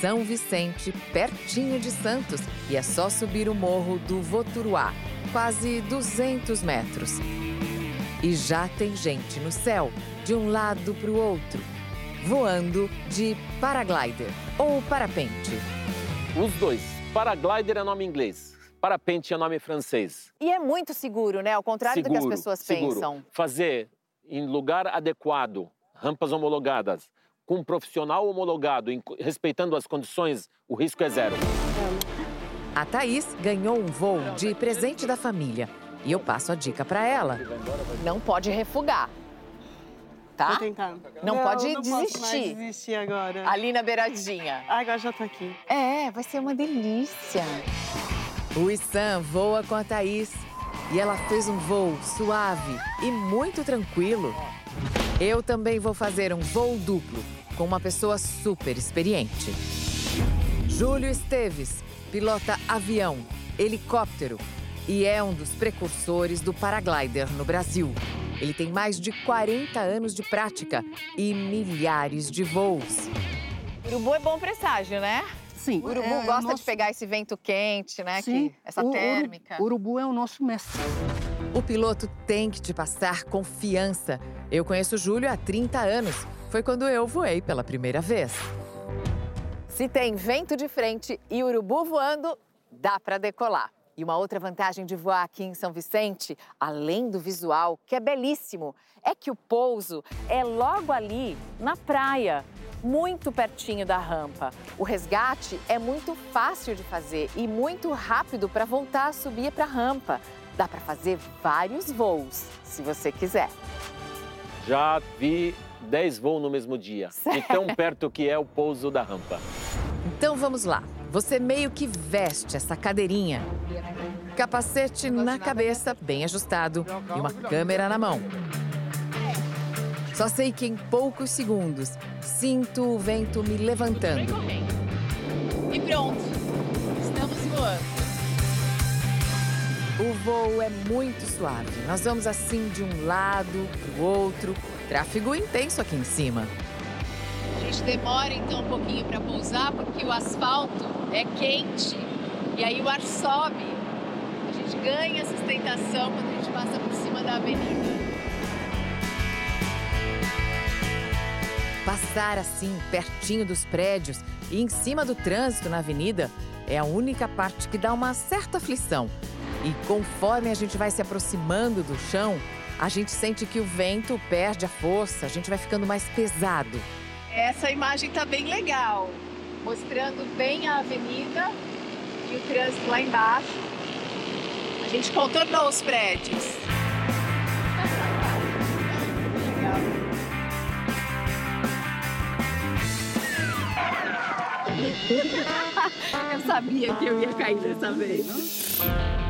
São Vicente, pertinho de Santos, e é só subir o morro do Voturuá, quase 200 metros. E já tem gente no céu, de um lado para o outro. voando de paraglider ou parapente. Os dois. Paraglider é nome inglês, parapente é nome francês. E é muito seguro, né? Ao contrário seguro, do que as pessoas seguro. pensam. Fazer em lugar adequado, rampas homologadas, com um profissional homologado, respeitando as condições, o risco é zero. A Thaís ganhou um voo de presente da família. E eu passo a dica para ela. Não pode refugar. Tá? Tô tentando. Não, Não, pode não posso mais desistir. desistir agora. Ali na beiradinha. Agora já tô aqui. É, vai ser uma delícia. O Issan voa com a Thaís. E ela fez um voo suave e muito tranquilo. Eu também vou fazer um voo duplo com uma pessoa super experiente. Júlio Esteves pilota avião, helicóptero e é um dos precursores do paraglider no Brasil. Ele tem mais de 40 anos de prática e milhares de voos. Urubu é bom presságio, né? Sim. O urubu é, é o gosta de nosso- pegar esse vento quente, né? Sim, que- essa o- o térmica. Urubu, urubu é o nosso mestre. O piloto tem que te passar confiança. Eu conheço o Júlio há 30 anos. Foi quando eu voei pela primeira vez. Se tem vento de frente e urubu voando, dá para decolar. E uma outra vantagem de voar aqui em São Vicente, além do visual, que é belíssimo, é que o pouso é logo ali na praia, muito pertinho da rampa. O resgate é muito fácil de fazer e muito rápido para voltar a subir para a rampa. Dá para fazer vários voos, se você quiser. Já vi 10 voos no mesmo dia. De tão perto que é o pouso da rampa. Então vamos lá. Você meio que veste essa cadeirinha. Capacete na cabeça, bem ajustado, e uma câmera na mão. Só sei que em poucos segundos sinto o vento me levantando. E pronto, estamos voando. O voo é muito suave. Nós vamos assim de um lado para o outro. Tráfego intenso aqui em cima. A gente demora então um pouquinho para pousar porque o asfalto é quente e aí o ar sobe. A gente ganha sustentação quando a gente passa por cima da avenida. Passar assim, pertinho dos prédios e em cima do trânsito na avenida, é a única parte que dá uma certa aflição. E conforme a gente vai se aproximando do chão, a gente sente que o vento perde a força, a gente vai ficando mais pesado. Essa imagem tá bem legal, mostrando bem a avenida e o trânsito lá embaixo. A gente contornou os prédios. [LAUGHS] Eu sabia que eu ia cair dessa vez.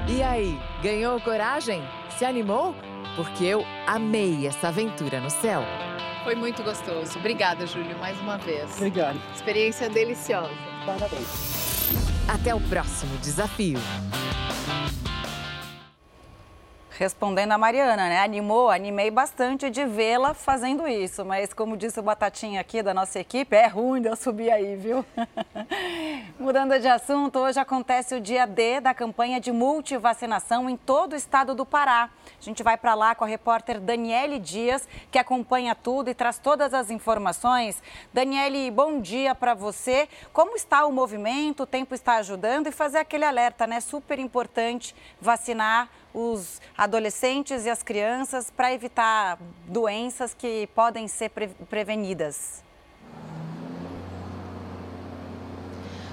E aí, ganhou coragem? Se animou? Porque eu amei essa aventura no céu. Foi muito gostoso. Obrigada, Júlio, mais uma vez. Obrigado. Experiência deliciosa. Até o próximo desafio. Respondendo a Mariana, né? Animou, animei bastante de vê-la fazendo isso, mas como disse o Batatinha aqui da nossa equipe, é ruim de eu subir aí, viu? [LAUGHS] Mudando de assunto, hoje acontece o dia D da campanha de multivacinação em todo o estado do Pará. A gente vai para lá com a repórter Daniele Dias, que acompanha tudo e traz todas as informações. Daniele, bom dia para você. Como está o movimento? O tempo está ajudando e fazer aquele alerta, né? Super importante vacinar os adolescentes e as crianças para evitar doenças que podem ser pre prevenidas.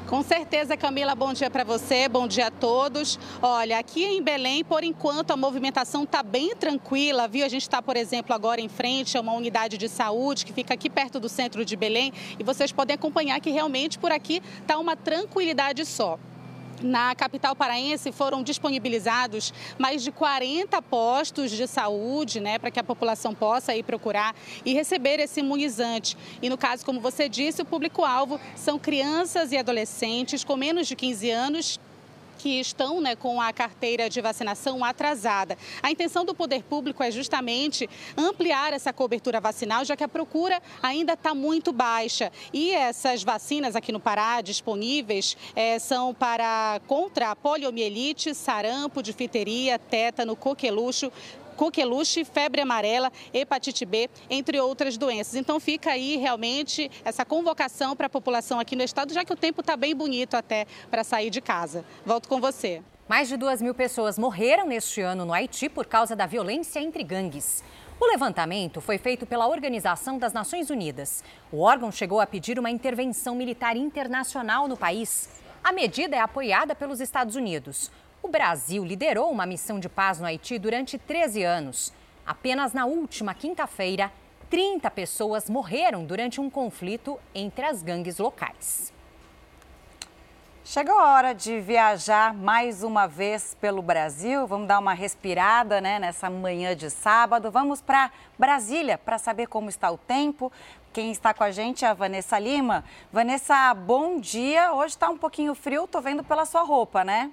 Com certeza, Camila, bom dia para você, bom dia a todos. Olha, aqui em Belém, por enquanto, a movimentação está bem tranquila, viu? A gente está, por exemplo, agora em frente a uma unidade de saúde que fica aqui perto do centro de Belém e vocês podem acompanhar que realmente por aqui está uma tranquilidade só. Na capital paraense foram disponibilizados mais de 40 postos de saúde, né, para que a população possa ir procurar e receber esse imunizante. E no caso, como você disse, o público-alvo são crianças e adolescentes com menos de 15 anos que estão né, com a carteira de vacinação atrasada. A intenção do poder público é justamente ampliar essa cobertura vacinal, já que a procura ainda está muito baixa. E essas vacinas aqui no Pará disponíveis eh, são para contra a poliomielite, sarampo, difteria, tétano, coqueluche coqueluche, febre amarela, hepatite B, entre outras doenças. Então fica aí realmente essa convocação para a população aqui no estado, já que o tempo está bem bonito até para sair de casa. Volto com você. Mais de duas mil pessoas morreram neste ano no Haiti por causa da violência entre gangues. O levantamento foi feito pela Organização das Nações Unidas. O órgão chegou a pedir uma intervenção militar internacional no país. A medida é apoiada pelos Estados Unidos. O Brasil liderou uma missão de paz no Haiti durante 13 anos. Apenas na última quinta-feira, 30 pessoas morreram durante um conflito entre as gangues locais. Chegou a hora de viajar mais uma vez pelo Brasil. Vamos dar uma respirada né, nessa manhã de sábado. Vamos para Brasília para saber como está o tempo. Quem está com a gente é a Vanessa Lima. Vanessa, bom dia. Hoje está um pouquinho frio, estou vendo pela sua roupa, né?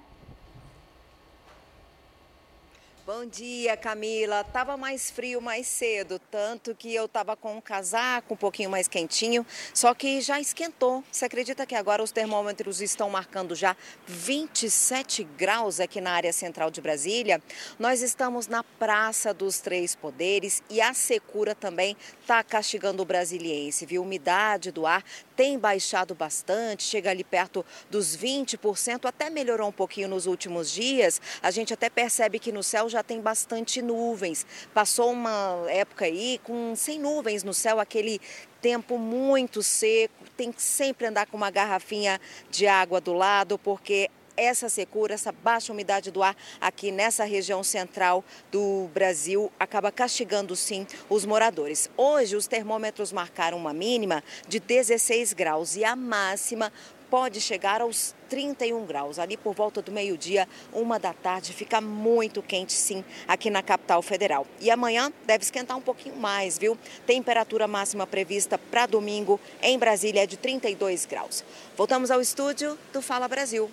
Bom dia, Camila. Tava mais frio mais cedo, tanto que eu tava com um casaco um pouquinho mais quentinho, só que já esquentou. Você acredita que agora os termômetros estão marcando já 27 graus aqui na área central de Brasília? Nós estamos na Praça dos Três Poderes e a secura também está castigando o brasiliense, viu? Umidade do ar tem baixado bastante, chega ali perto dos 20%, até melhorou um pouquinho nos últimos dias. A gente até percebe que no céu já tem bastante nuvens. Passou uma época aí com sem nuvens no céu, aquele tempo muito seco. Tem que sempre andar com uma garrafinha de água do lado, porque essa secura, essa baixa umidade do ar aqui nessa região central do Brasil acaba castigando sim os moradores. Hoje os termômetros marcaram uma mínima de 16 graus e a máxima pode chegar aos 31 graus. Ali por volta do meio-dia, uma da tarde, fica muito quente sim aqui na capital federal. E amanhã deve esquentar um pouquinho mais, viu? Temperatura máxima prevista para domingo em Brasília é de 32 graus. Voltamos ao estúdio do Fala Brasil.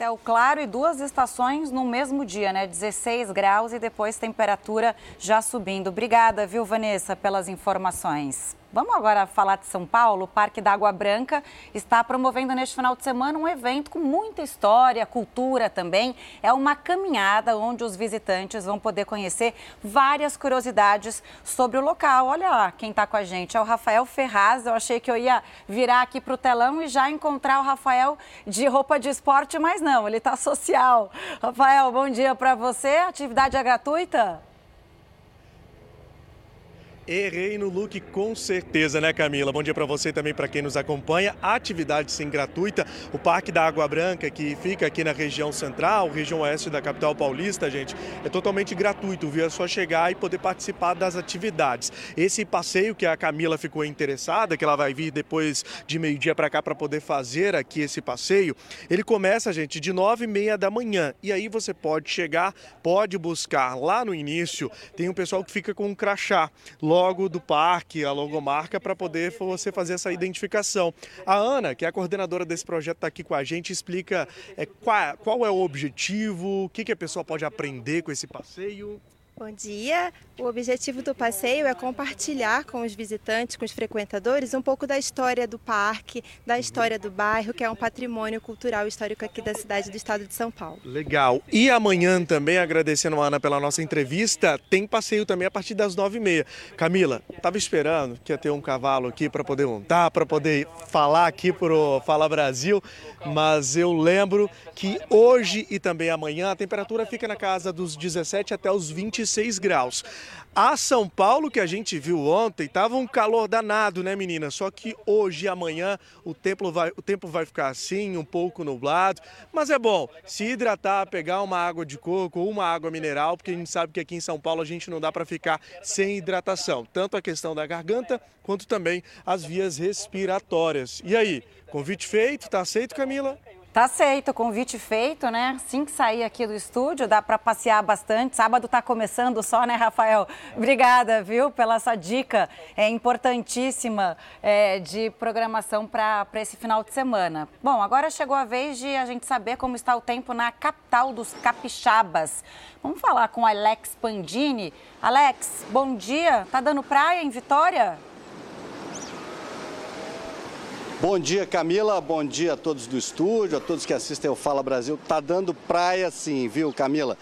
Céu claro e duas estações no mesmo dia, né? 16 graus e depois temperatura já subindo. Obrigada, viu, Vanessa, pelas informações. Vamos agora falar de São Paulo. O Parque da Água Branca está promovendo neste final de semana um evento com muita história, cultura também. É uma caminhada onde os visitantes vão poder conhecer várias curiosidades sobre o local. Olha lá quem está com a gente, é o Rafael Ferraz. Eu achei que eu ia virar aqui para o telão e já encontrar o Rafael de roupa de esporte, mas não, ele está social. Rafael, bom dia para você. A atividade é gratuita? Errei no look com certeza, né, Camila? Bom dia para você também, para quem nos acompanha. Atividade sim gratuita, o Parque da Água Branca, que fica aqui na região central, região oeste da capital paulista, gente, é totalmente gratuito, viu? É só chegar e poder participar das atividades. Esse passeio que a Camila ficou interessada, que ela vai vir depois de meio-dia para cá para poder fazer aqui esse passeio, ele começa, gente, de nove e meia da manhã. E aí você pode chegar, pode buscar lá no início, tem um pessoal que fica com um crachá. Logo logo do parque, a logomarca, para poder você fazer essa identificação. A Ana, que é a coordenadora desse projeto, está aqui com a gente, explica é, qual, qual é o objetivo, o que, que a pessoa pode aprender com esse passeio. Bom dia. O objetivo do passeio é compartilhar com os visitantes, com os frequentadores, um pouco da história do parque, da história do bairro, que é um patrimônio cultural histórico aqui da cidade do estado de São Paulo. Legal. E amanhã também, agradecendo a Ana pela nossa entrevista, tem passeio também a partir das nove e meia. Camila, estava esperando que ia ter um cavalo aqui para poder montar, para poder falar aqui pro Fala Brasil, mas eu lembro que hoje e também amanhã a temperatura fica na casa dos 17 até os 25 26 graus. A São Paulo, que a gente viu ontem, estava um calor danado, né, menina? Só que hoje e amanhã o tempo, vai, o tempo vai ficar assim, um pouco nublado. Mas é bom se hidratar, pegar uma água de coco ou uma água mineral, porque a gente sabe que aqui em São Paulo a gente não dá para ficar sem hidratação. Tanto a questão da garganta, quanto também as vias respiratórias. E aí, convite feito? Tá aceito, Camila? Tá aceito, convite feito, né? Assim que sair aqui do estúdio, dá para passear bastante. Sábado tá começando só, né, Rafael? Obrigada, viu, pela essa dica é importantíssima é, de programação para esse final de semana. Bom, agora chegou a vez de a gente saber como está o tempo na capital dos capixabas. Vamos falar com Alex Pandini. Alex, bom dia. Tá dando praia em Vitória? Bom dia, Camila. Bom dia a todos do estúdio, a todos que assistem ao Fala Brasil. Tá dando praia sim, viu, Camila?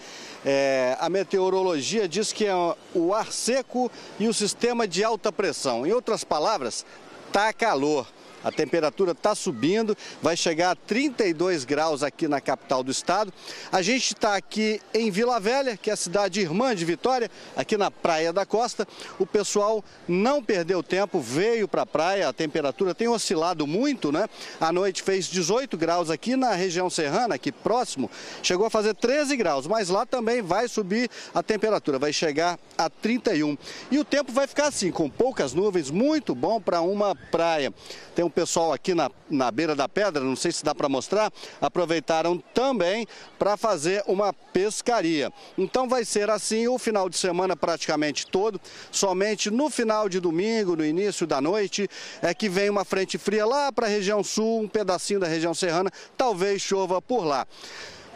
É, a meteorologia diz que é o ar seco e o sistema de alta pressão. Em outras palavras, tá calor. A temperatura está subindo, vai chegar a 32 graus aqui na capital do estado. A gente está aqui em Vila Velha, que é a cidade irmã de Vitória, aqui na Praia da Costa. O pessoal não perdeu tempo, veio para a praia, a temperatura tem oscilado muito, né? A noite fez 18 graus aqui na região serrana, aqui próximo, chegou a fazer 13 graus, mas lá também vai subir a temperatura, vai chegar a 31. E o tempo vai ficar assim, com poucas nuvens, muito bom para uma praia. Tem um pessoal aqui na, na beira da pedra, não sei se dá para mostrar, aproveitaram também para fazer uma pescaria. Então vai ser assim o final de semana praticamente todo, somente no final de domingo, no início da noite, é que vem uma frente fria lá para a região sul, um pedacinho da região serrana, talvez chova por lá.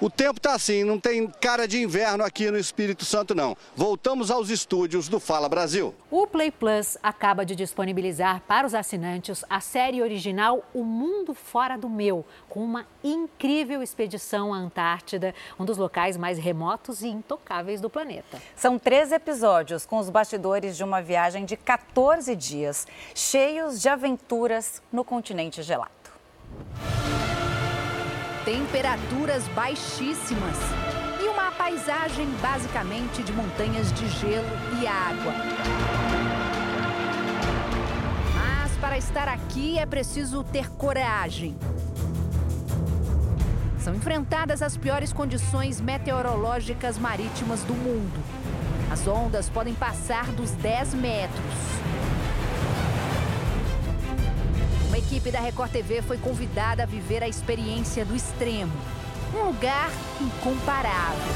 O tempo está assim, não tem cara de inverno aqui no Espírito Santo, não. Voltamos aos estúdios do Fala Brasil. O Play Plus acaba de disponibilizar para os assinantes a série original O Mundo Fora do Meu, com uma incrível expedição à Antártida, um dos locais mais remotos e intocáveis do planeta. São três episódios com os bastidores de uma viagem de 14 dias, cheios de aventuras no continente gelado temperaturas baixíssimas e uma paisagem basicamente de montanhas de gelo e água. Mas para estar aqui é preciso ter coragem. São enfrentadas as piores condições meteorológicas marítimas do mundo. As ondas podem passar dos 10 metros. Uma equipe da Record TV foi convidada a viver a experiência do extremo. Um lugar incomparável.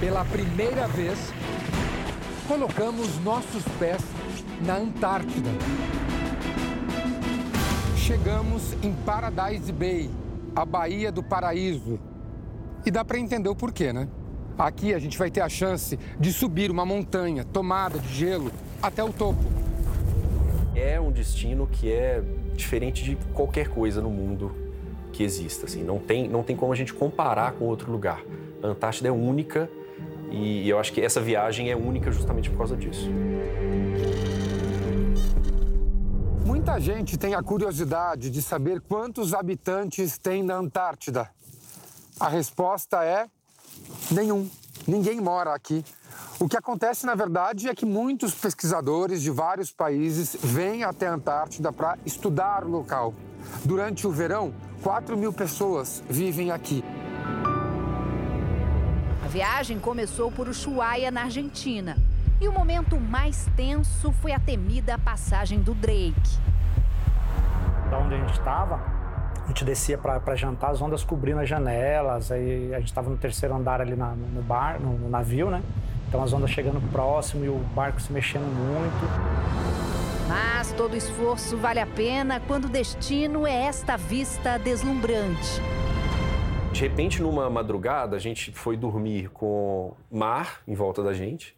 Pela primeira vez, colocamos nossos pés na Antártida. Chegamos em Paradise Bay, a Baía do Paraíso. E dá para entender o porquê, né? Aqui a gente vai ter a chance de subir uma montanha tomada de gelo até o topo é um destino que é diferente de qualquer coisa no mundo que exista. Assim. Não, tem, não tem como a gente comparar com outro lugar. A Antártida é única e eu acho que essa viagem é única justamente por causa disso. Muita gente tem a curiosidade de saber quantos habitantes tem na Antártida. A resposta é nenhum. Ninguém mora aqui. O que acontece, na verdade, é que muitos pesquisadores de vários países vêm até a Antártida para estudar o local. Durante o verão, 4 mil pessoas vivem aqui. A viagem começou por Ushuaia, na Argentina. E o momento mais tenso foi a temida passagem do Drake. Da onde a gente estava, a gente descia para jantar, as ondas cobrindo as janelas, aí a gente estava no terceiro andar ali na, no bar, no, no navio, né? Então as ondas chegando próximo e o barco se mexendo muito. Mas todo esforço vale a pena quando o destino é esta vista deslumbrante. De repente, numa madrugada, a gente foi dormir com mar em volta da gente.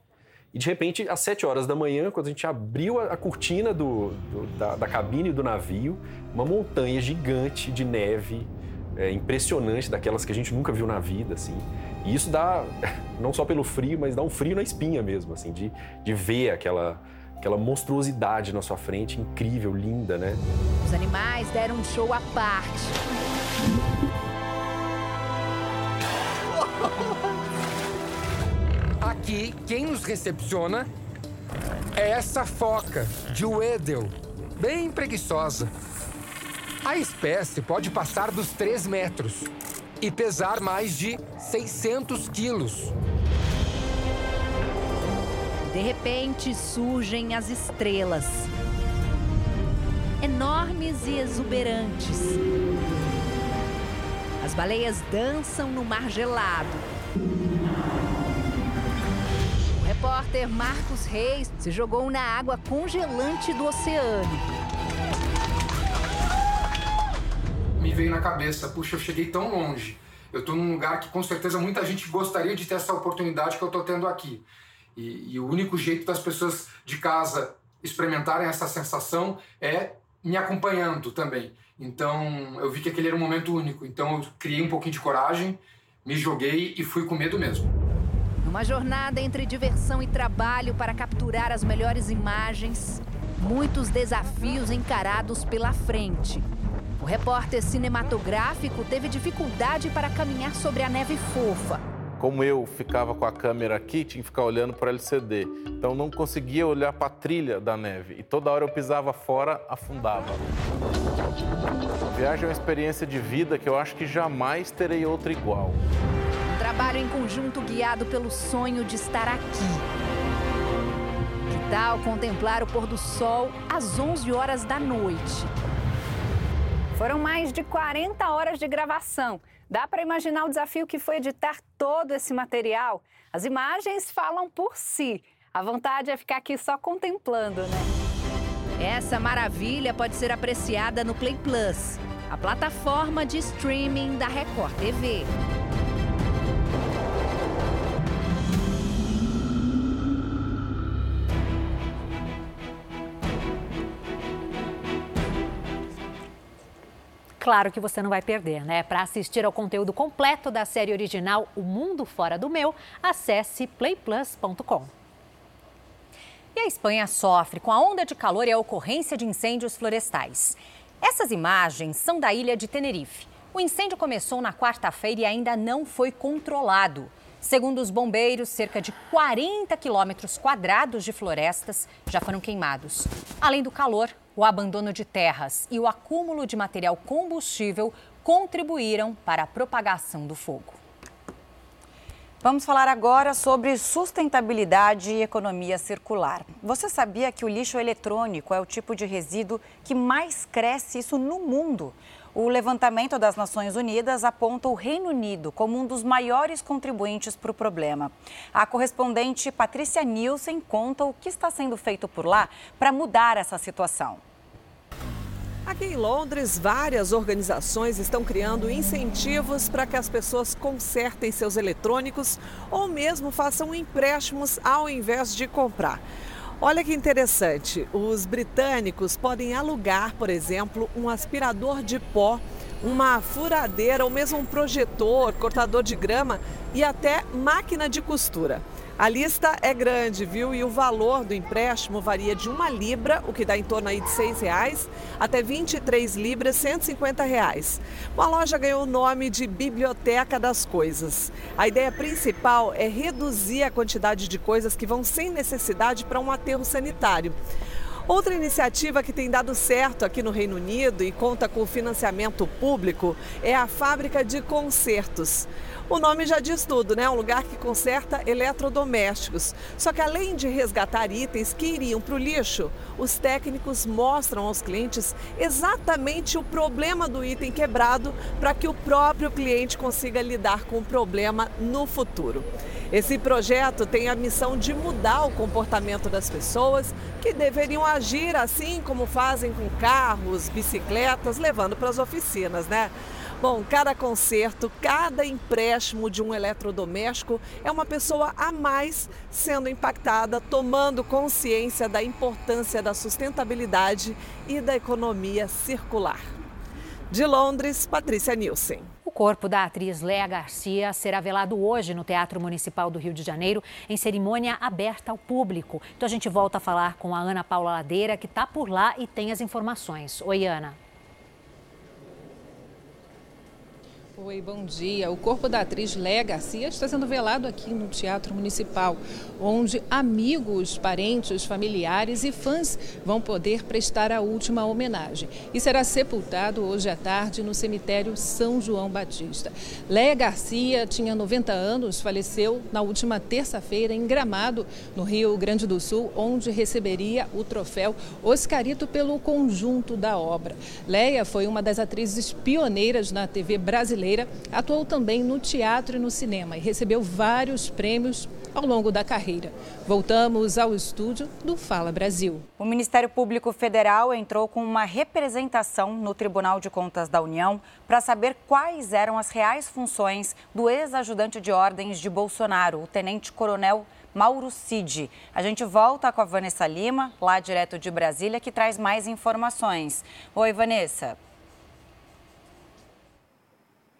E de repente, às 7 horas da manhã, quando a gente abriu a, cortina do, do, da, da cabine do navio, uma montanha gigante de neve, é, impressionante, daquelas que a gente nunca viu na vida, assim. E isso dá, [LAUGHS] não só pelo frio, mas dá um frio na espinha mesmo, assim, de, de ver aquela, aquela monstruosidade na sua frente, incrível, linda, né? Os animais deram um show à parte. [LAUGHS] Aqui, quem nos recepciona é essa foca de Wedel, bem preguiçosa. A espécie pode passar dos 3 metros e pesar mais de 600 quilos. De repente surgem as estrelas. Enormes e exuberantes. As baleias dançam no mar gelado. O repórter Marcos Reis se jogou na água congelante do oceano. Me veio na cabeça, puxa, eu cheguei tão longe. Eu estou num lugar que com certeza muita gente gostaria de ter essa oportunidade que eu estou tendo aqui. E, e, o único jeito das pessoas de casa experimentarem essa sensação é me acompanhando também. Então eu vi que aquele era um momento único. Então eu criei um pouquinho de coragem, me joguei e fui com medo mesmo. Numa jornada entre diversão e trabalho para capturar as melhores imagens, muitos desafios encarados pela frente. O repórter cinematográfico teve dificuldade para caminhar sobre a neve fofa. Como eu ficava com a câmera aqui, tinha que ficar olhando para o LCD. Então não conseguia olhar para a trilha da neve. E toda hora eu pisava fora, afundava. A viagem é uma experiência de vida que eu acho que jamais terei outra igual. Um trabalho em conjunto guiado pelo sonho de estar aqui. Que tal contemplar o pôr do sol às 11 horas da noite? Foram mais de 40 horas de gravação. Dá para imaginar o desafio que foi editar todo esse material? As imagens falam por si. A vontade é ficar aqui só contemplando, né? Essa maravilha pode ser apreciada no Play Plus, a plataforma de streaming da Record TV. Claro que você não vai perder, né? Para assistir ao conteúdo completo da série original O Mundo Fora do Meu, acesse playplus.com. E a Espanha sofre com a onda de calor e a ocorrência de incêndios florestais. Essas imagens são da ilha de Tenerife. O incêndio começou na quarta-feira e ainda não foi controlado. Segundo os bombeiros, cerca de 40 quilômetros quadrados de florestas já foram queimados. Além do calor, o abandono de terras e o acúmulo de material combustível contribuíram para a propagação do fogo. Vamos falar agora sobre sustentabilidade e economia circular. Você sabia que o lixo eletrônico é o tipo de resíduo que mais cresce isso no mundo? O levantamento das Nações Unidas aponta o Reino Unido como um dos maiores contribuintes para o problema. A correspondente Patrícia Nielsen conta o que está sendo feito por lá para mudar essa situação. Aqui em Londres, várias organizações estão criando incentivos para que as pessoas consertem seus eletrônicos ou mesmo façam empréstimos ao invés de comprar. Olha que interessante, os britânicos podem alugar, por exemplo, um aspirador de pó, uma furadeira ou mesmo um projetor, cortador de grama e até máquina de costura. A lista é grande, viu? E o valor do empréstimo varia de uma libra, o que dá em torno aí de seis reais, até 23 libras, 150 reais. A loja ganhou o nome de Biblioteca das Coisas. A ideia principal é reduzir a quantidade de coisas que vão sem necessidade para um aterro sanitário. Outra iniciativa que tem dado certo aqui no Reino Unido e conta com financiamento público é a Fábrica de Concertos. O nome já diz tudo, né? Um lugar que conserta eletrodomésticos. Só que além de resgatar itens que iriam para o lixo, os técnicos mostram aos clientes exatamente o problema do item quebrado para que o próprio cliente consiga lidar com o problema no futuro. Esse projeto tem a missão de mudar o comportamento das pessoas que deveriam agir assim como fazem com carros, bicicletas, levando para as oficinas, né? Bom, cada conserto, cada empréstimo de um eletrodoméstico é uma pessoa a mais sendo impactada, tomando consciência da importância da sustentabilidade e da economia circular. De Londres, Patrícia Nielsen. O corpo da atriz Léa Garcia será velado hoje no Teatro Municipal do Rio de Janeiro, em cerimônia aberta ao público. Então a gente volta a falar com a Ana Paula Ladeira, que está por lá e tem as informações. Oi, Ana. Oi, bom dia. O corpo da atriz Léa Garcia está sendo velado aqui no Teatro Municipal, onde amigos, parentes, familiares e fãs vão poder prestar a última homenagem. E será sepultado hoje à tarde no cemitério São João Batista. Léa Garcia tinha 90 anos, faleceu na última terça-feira em Gramado, no Rio Grande do Sul, onde receberia o troféu Oscarito pelo conjunto da obra. Léa foi uma das atrizes pioneiras na TV brasileira brasileira, atuou também no teatro e no cinema e recebeu vários prêmios ao longo da carreira. Voltamos ao estúdio do Fala Brasil. O Ministério Público Federal entrou com uma representação no Tribunal de Contas da União para saber quais eram as reais funções do ex-ajudante de ordens de Bolsonaro, o tenente-coronel Mauro Cid. A gente volta com a Vanessa Lima, lá direto de Brasília, que traz mais informações. Oi, Vanessa.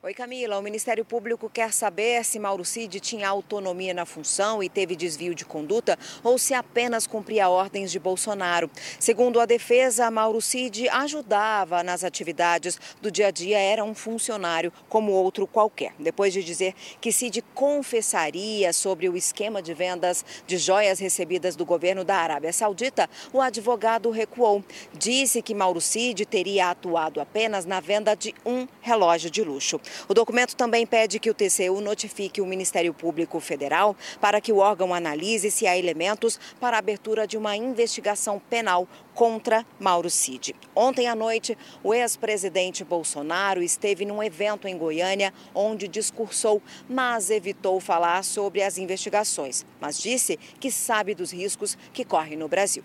Oi, Camila. O Ministério Público quer saber se Mauro Cid tinha autonomia na função e teve desvio de conduta ou se apenas cumpria ordens de Bolsonaro. Segundo a defesa, Mauro Cid ajudava nas atividades do dia a dia, era um funcionário como outro qualquer. Depois de dizer que Cid confessaria sobre o esquema de vendas de joias recebidas do governo da Arábia Saudita, o advogado recuou. Disse que Mauro Cid teria atuado apenas na venda de um relógio de luxo. O documento também pede que o TCU notifique o Ministério Público Federal para que o órgão analise se há elementos para a abertura de uma investigação penal contra Mauro Cid. Ontem à noite, o ex-presidente Bolsonaro esteve num evento em Goiânia onde discursou, mas evitou falar sobre as investigações, mas disse que sabe dos riscos que correm no Brasil.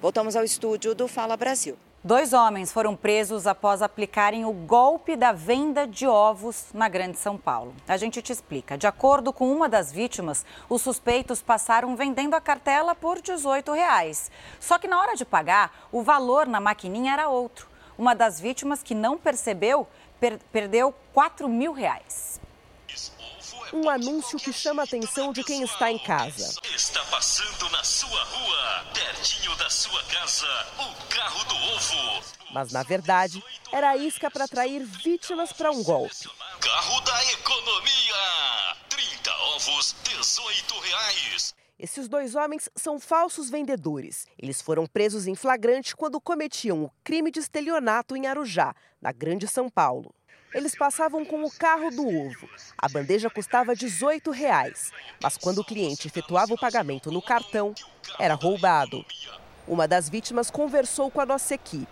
Voltamos ao estúdio do Fala Brasil. Dois homens foram presos após aplicarem o golpe da venda de ovos na Grande São Paulo. A gente te explica. De acordo com uma das vítimas, os suspeitos passaram vendendo a cartela por 18 reais. Só que na hora de pagar, o valor na maquininha era outro. Uma das vítimas que não percebeu per perdeu 4 mil reais. Um anúncio que chama a atenção de quem está em casa. Está passando na sua rua, pertinho da sua casa, o carro do ovo. Mas na verdade, era a isca para atrair vítimas para um golpe. Carro da economia! 30 ovos, 18 reais. Esses dois homens são falsos vendedores. Eles foram presos em flagrante quando cometiam o crime de estelionato em Arujá, na Grande São Paulo. Eles passavam com o carro do ovo. A bandeja custava 18 reais, mas quando o cliente efetuava o pagamento no cartão, era roubado. Uma das vítimas conversou com a nossa equipe,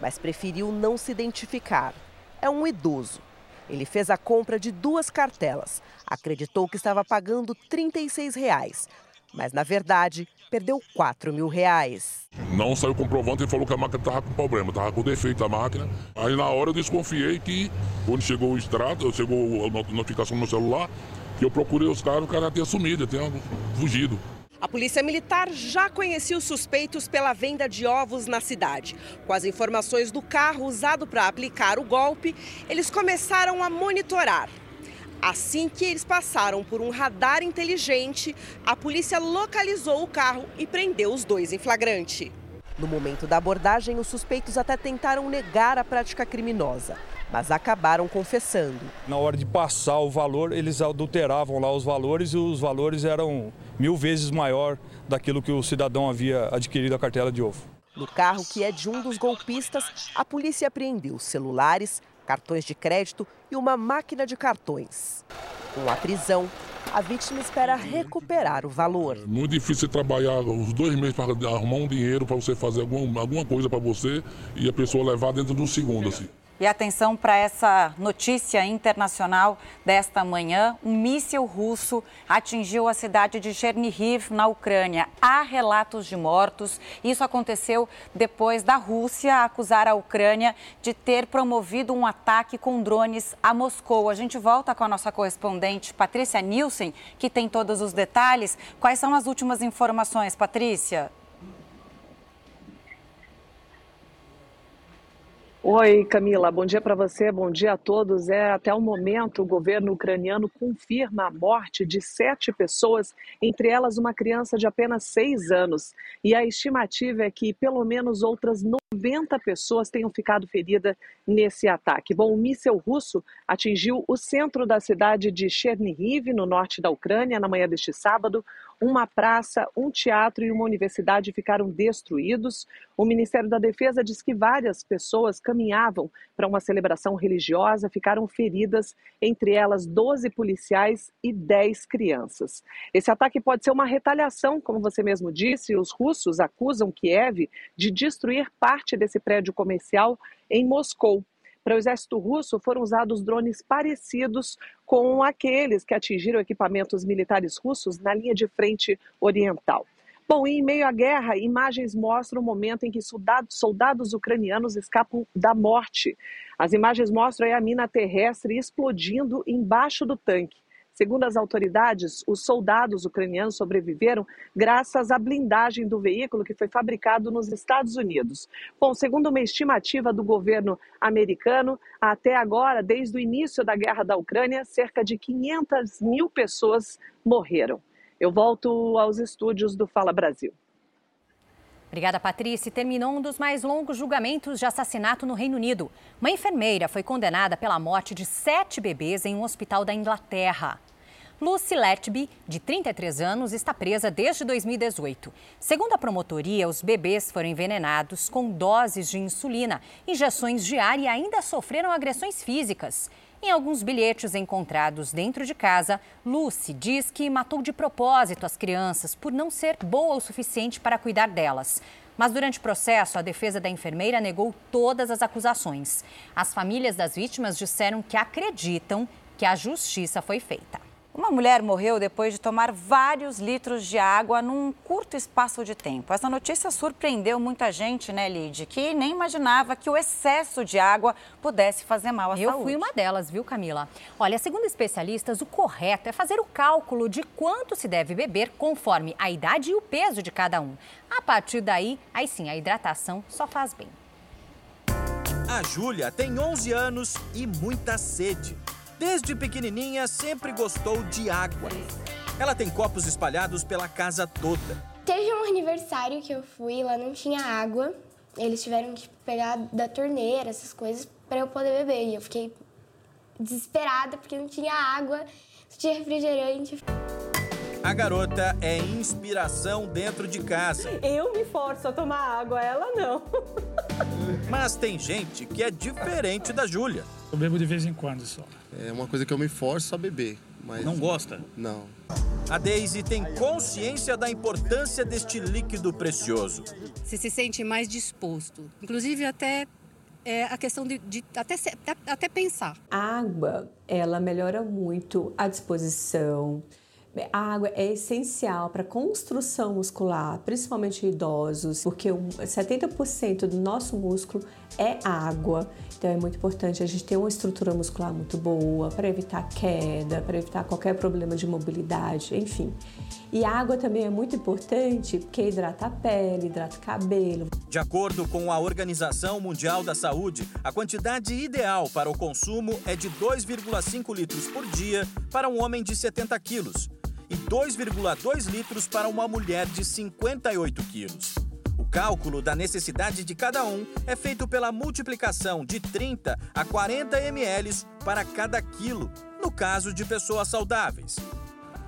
mas preferiu não se identificar. É um idoso. Ele fez a compra de duas cartelas. Acreditou que estava pagando 36 reais, mas na verdade perdeu 4 mil reais. Não saiu comprovante e falou que a máquina estava com problema, estava com defeito a máquina. Aí na hora eu desconfiei que, quando chegou o extrato, chegou a notificação no celular, que eu procurei os caras, o cara tinha sumido, tinha fugido. A Polícia Militar já conhecia os suspeitos pela venda de ovos na cidade. Com as informações do carro usado para aplicar o golpe, eles começaram a monitorar. Assim que eles passaram por um radar inteligente, a polícia localizou o carro e prendeu os dois em flagrante. No momento da abordagem, os suspeitos até tentaram negar a prática criminosa, mas acabaram confessando. Na hora de passar o valor, eles adulteravam lá os valores e os valores eram mil vezes maior daquilo que o cidadão havia adquirido a cartela de ovo. No carro, que é de um dos golpistas, a polícia apreendeu celulares, cartões de crédito e uma máquina de cartões. Com a prisão, a vítima espera recuperar o valor. É muito difícil trabalhar os dois meses para arrumar um dinheiro para você fazer alguma, alguma coisa para você e a pessoa levar dentro de um segundo. Assim. E atenção para essa notícia internacional desta manhã: um míssil russo atingiu a cidade de Chernihiv, na Ucrânia. Há relatos de mortos. Isso aconteceu depois da Rússia acusar a Ucrânia de ter promovido um ataque com drones a Moscou. A gente volta com a nossa correspondente Patrícia Nielsen, que tem todos os detalhes. Quais são as últimas informações, Patrícia? Oi, Camila, bom dia para você, bom dia a todos. É, até o momento, o governo ucraniano confirma a morte de sete pessoas, entre elas uma criança de apenas seis anos. E a estimativa é que pelo menos outras 90 pessoas tenham ficado feridas nesse ataque. Bom, o míssel russo atingiu o centro da cidade de Chernihiv, no norte da Ucrânia, na manhã deste sábado. Uma praça, um teatro e uma universidade ficaram destruídos. O Ministério da Defesa diz que várias pessoas caminhavam para uma celebração religiosa, ficaram feridas, entre elas 12 policiais e 10 crianças. Esse ataque pode ser uma retaliação, como você mesmo disse. Os russos acusam Kiev de destruir parte desse prédio comercial em Moscou. Para o exército russo foram usados drones parecidos com aqueles que atingiram equipamentos militares russos na linha de frente oriental. Bom, em meio à guerra, imagens mostram o momento em que soldados, soldados ucranianos escapam da morte. As imagens mostram a mina terrestre explodindo embaixo do tanque. Segundo as autoridades, os soldados ucranianos sobreviveram graças à blindagem do veículo que foi fabricado nos Estados Unidos. Bom, segundo uma estimativa do governo americano, até agora, desde o início da guerra da Ucrânia, cerca de 500 mil pessoas morreram. Eu volto aos estúdios do Fala Brasil. Obrigada, Patrícia. Terminou um dos mais longos julgamentos de assassinato no Reino Unido. Uma enfermeira foi condenada pela morte de sete bebês em um hospital da Inglaterra. Lucy Letby, de 33 anos, está presa desde 2018. Segundo a promotoria, os bebês foram envenenados com doses de insulina, injeções de ar e ainda sofreram agressões físicas. Em alguns bilhetes encontrados dentro de casa, Lucy diz que matou de propósito as crianças por não ser boa o suficiente para cuidar delas. Mas durante o processo, a defesa da enfermeira negou todas as acusações. As famílias das vítimas disseram que acreditam que a justiça foi feita. Uma mulher morreu depois de tomar vários litros de água num curto espaço de tempo. Essa notícia surpreendeu muita gente, né, Lid? Que nem imaginava que o excesso de água pudesse fazer mal à Eu saúde. fui uma delas, viu, Camila? Olha, segundo especialistas, o correto é fazer o cálculo de quanto se deve beber conforme a idade e o peso de cada um. A partir daí, aí sim, a hidratação só faz bem. A Júlia tem 11 anos e muita sede. Desde pequenininha sempre gostou de água. Ela tem copos espalhados pela casa toda. Teve um aniversário que eu fui, lá não tinha água. Eles tiveram que pegar da torneira, essas coisas, para eu poder beber. E eu fiquei desesperada porque não tinha água, não tinha refrigerante. A garota é inspiração dentro de casa. Eu me forço a tomar água, ela não. [LAUGHS] Mas tem gente que é diferente da Júlia. Eu bebo de vez em quando só. É uma coisa que eu me forço a beber. Mas Não gosta? Não. A Daisy tem consciência da importância deste líquido precioso. Você se sente mais disposto. Inclusive até é, a questão de, de até, até pensar. A água, ela melhora muito a disposição. A água é essencial para construção muscular, principalmente idosos, porque um- 70% do nosso músculo é água. Então é muito importante a gente ter uma estrutura muscular muito boa para evitar queda, para evitar qualquer problema de mobilidade, enfim. E a água também é muito importante porque hidrata a pele, hidrata o cabelo. De acordo com a Organização Mundial da Saúde, a quantidade ideal para o consumo é de 2,5 litros por dia para um homem de 70 quilos e 2,2 litros para uma mulher de 58 quilos. O cálculo da necessidade de cada um é feito pela multiplicação de 30 a 40 ml para cada quilo, no caso de pessoas saudáveis.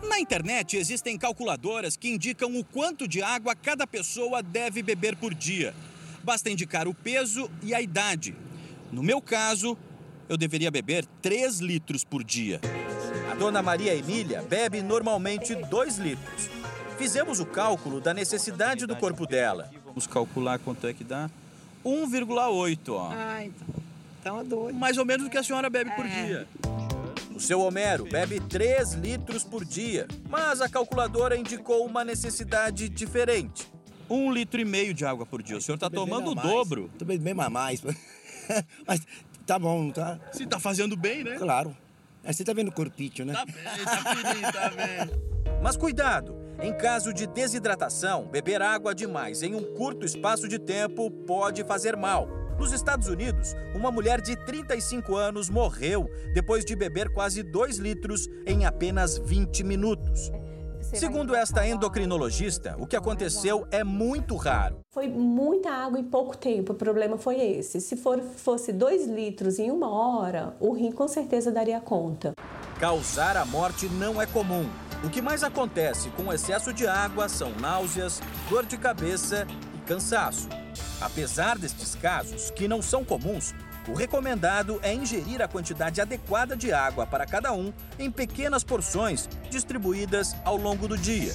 Na internet existem calculadoras que indicam o quanto de água cada pessoa deve beber por dia. Basta indicar o peso e a idade. No meu caso, eu deveria beber 3 litros por dia. Dona Maria Emília bebe normalmente 2 litros. Fizemos o cálculo da necessidade do corpo dela. Vamos calcular quanto é que dá? 1,8, ó. Ah, então. Então é doido. Mais ou menos o que a senhora bebe por dia. O seu Homero bebe 3 litros por dia, mas a calculadora indicou uma necessidade diferente. Um litro e meio de água por dia. O senhor está tomando o dobro. Tô bebendo a mais. [LAUGHS] Mas tá bom, tá? Se tá fazendo bem, né? Claro. Aí você tá vendo o corpício, né? Tá bem, tá fininho, tá bem. Mas cuidado! Em caso de desidratação, beber água demais em um curto espaço de tempo pode fazer mal. Nos Estados Unidos, uma mulher de 35 anos morreu depois de beber quase 2 litros em apenas 20 minutos. Segundo esta endocrinologista, o que aconteceu é muito raro. Foi muita água em pouco tempo, o problema foi esse. Se for, fosse 2 litros em uma hora, o rim com certeza daria conta. Causar a morte não é comum. O que mais acontece com o excesso de água são náuseas, dor de cabeça e cansaço. Apesar destes casos, que não são comuns, o recomendado é ingerir a quantidade adequada de água para cada um em pequenas porções distribuídas ao longo do dia.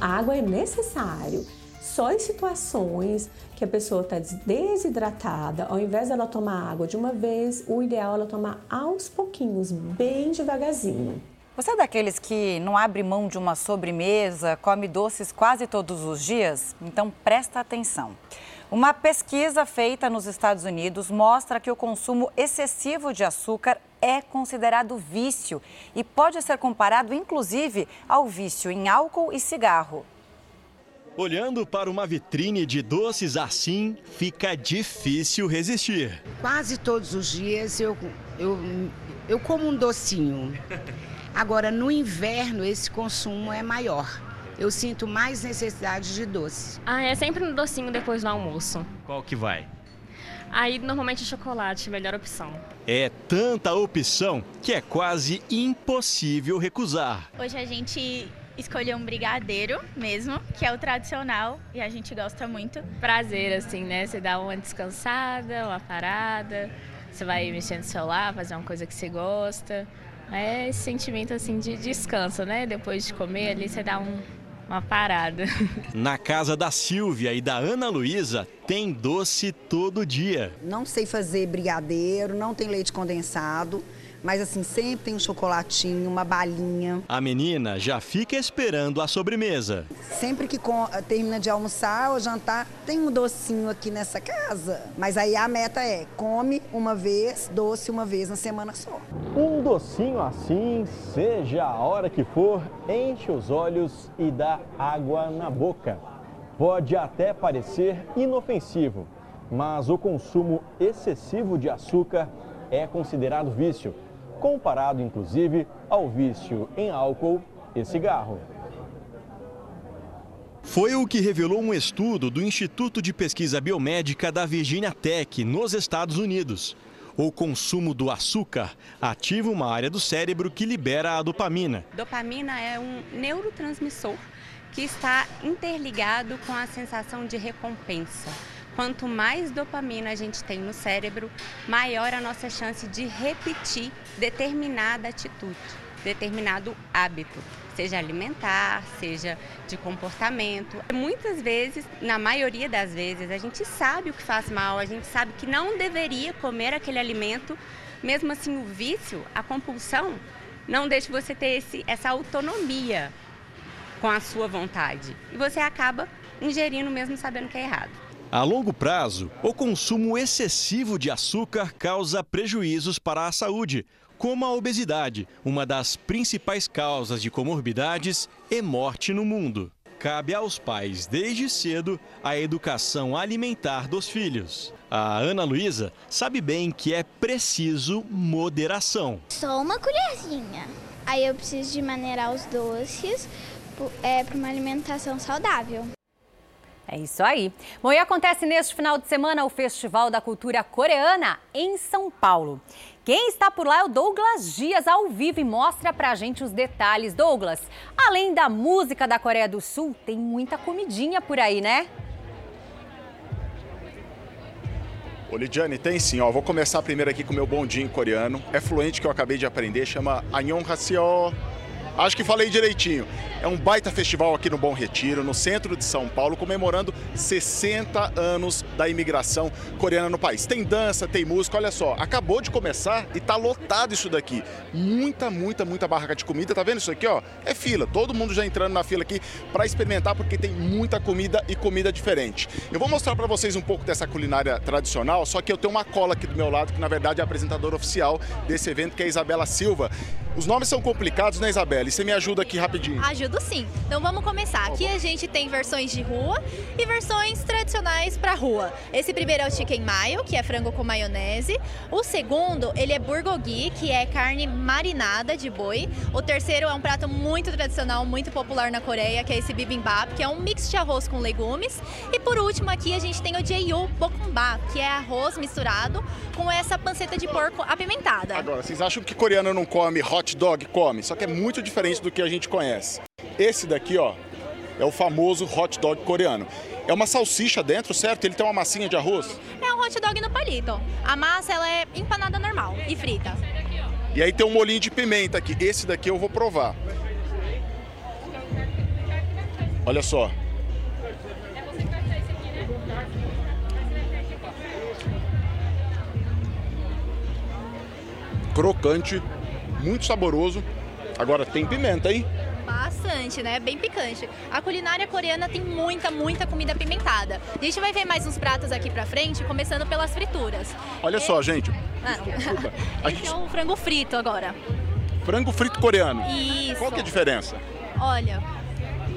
A água é necessário só em situações que a pessoa está desidratada, ao invés dela tomar água de uma vez, o ideal é ela tomar aos pouquinhos, bem devagarzinho. Você é daqueles que não abre mão de uma sobremesa, come doces quase todos os dias? Então presta atenção. Uma pesquisa feita nos Estados Unidos mostra que o consumo excessivo de açúcar é considerado vício e pode ser comparado, inclusive, ao vício em álcool e cigarro. Olhando para uma vitrine de doces assim, fica difícil resistir. Quase todos os dias eu, eu, eu como um docinho. Agora, no inverno, esse consumo é maior. Eu sinto mais necessidade de doce. Ah, é sempre um docinho depois do almoço. Qual que vai? Aí, normalmente, chocolate, melhor opção. É tanta opção que é quase impossível recusar. Hoje a gente escolheu um brigadeiro mesmo, que é o tradicional e a gente gosta muito. Prazer, assim, né? Você dá uma descansada, uma parada, você vai mexer no celular, fazer uma coisa que você gosta. É esse sentimento, assim, de descanso, né? Depois de comer ali, você dá um, uma parada. Na casa da Silvia e da Ana Luísa tem doce todo dia. Não sei fazer brigadeiro, não tem leite condensado. Mas assim, sempre tem um chocolatinho, uma balinha. A menina já fica esperando a sobremesa. Sempre que termina de almoçar ou jantar, tem um docinho aqui nessa casa. Mas aí a meta é, come uma vez, doce uma vez na semana só. Um docinho assim, seja a hora que for, enche os olhos e dá água na boca. Pode até parecer inofensivo, mas o consumo excessivo de açúcar é considerado vício comparado inclusive ao vício em álcool e cigarro. Foi o que revelou um estudo do Instituto de Pesquisa Biomédica da Virginia Tech, nos Estados Unidos. O consumo do açúcar ativa uma área do cérebro que libera a dopamina. Dopamina é um neurotransmissor que está interligado com a sensação de recompensa. Quanto mais dopamina a gente tem no cérebro, maior a nossa chance de repetir determinada atitude, determinado hábito, seja alimentar, seja de comportamento. Muitas vezes, na maioria das vezes, a gente sabe o que faz mal, a gente sabe que não deveria comer aquele alimento, mesmo assim o vício, a compulsão, não deixa você ter esse, essa autonomia com a sua vontade. E você acaba ingerindo mesmo sabendo que é errado. A longo prazo, o consumo excessivo de açúcar causa prejuízos para a saúde, como a obesidade, uma das principais causas de comorbidades e morte no mundo. Cabe aos pais, desde cedo, a educação alimentar dos filhos. A Ana Luísa sabe bem que é preciso moderação. Só uma colherzinha. Aí eu preciso de maneirar os doces é, para uma alimentação saudável. É isso aí. Bom, e acontece neste final de semana o Festival da Cultura Coreana em São Paulo. Quem está por lá é o Douglas Dias ao vivo e mostra pra gente os detalhes. Douglas, além da música da Coreia do Sul, tem muita comidinha por aí, né? Ô Lidiane, tem sim, ó. Vou começar primeiro aqui com o meu bondinho coreano. É fluente que eu acabei de aprender, chama Annyeonghaseyo. Acho que falei direitinho. É um baita festival aqui no Bom Retiro, no centro de São Paulo, comemorando 60 anos da imigração coreana no país. Tem dança, tem música, olha só, acabou de começar e tá lotado isso daqui. Muita, muita, muita barraca de comida, tá vendo isso aqui, ó? É fila, todo mundo já entrando na fila aqui para experimentar porque tem muita comida e comida diferente. Eu vou mostrar para vocês um pouco dessa culinária tradicional, só que eu tenho uma cola aqui do meu lado que na verdade é a apresentadora oficial desse evento, que é a Isabela Silva. Os nomes são complicados, né, Isabela? E você me ajuda aqui rapidinho. Ajudo sim. Então vamos começar. Aqui a gente tem versões de rua e versões tradicionais para rua. Esse primeiro é o chicken mayo, que é frango com maionese. O segundo, ele é bulgogi, que é carne marinada de boi. O terceiro é um prato muito tradicional, muito popular na Coreia, que é esse bibimbap, que é um mix de arroz com legumes. E por último aqui a gente tem o jeyu bokumbap, que é arroz misturado com essa panceta de porco apimentada. Agora, vocês acham que coreano não come hot hot dog come, só que é muito diferente do que a gente conhece. Esse daqui, ó, é o famoso hot dog coreano. É uma salsicha dentro, certo? Ele tem uma massinha de arroz? É um hot dog no palito. A massa ela é empanada normal e frita. E aí tem um molinho de pimenta aqui. Esse daqui eu vou provar. Olha só. Crocante, muito saboroso. Agora tem pimenta, hein? Bastante, né? Bem picante. A culinária coreana tem muita, muita comida apimentada. A gente vai ver mais uns pratos aqui pra frente, começando pelas frituras. Olha só, gente. Ah, Desculpa. [LAUGHS] A Esse gente... é o frango frito agora. Frango frito coreano. Isso. Qual que é a diferença? Olha,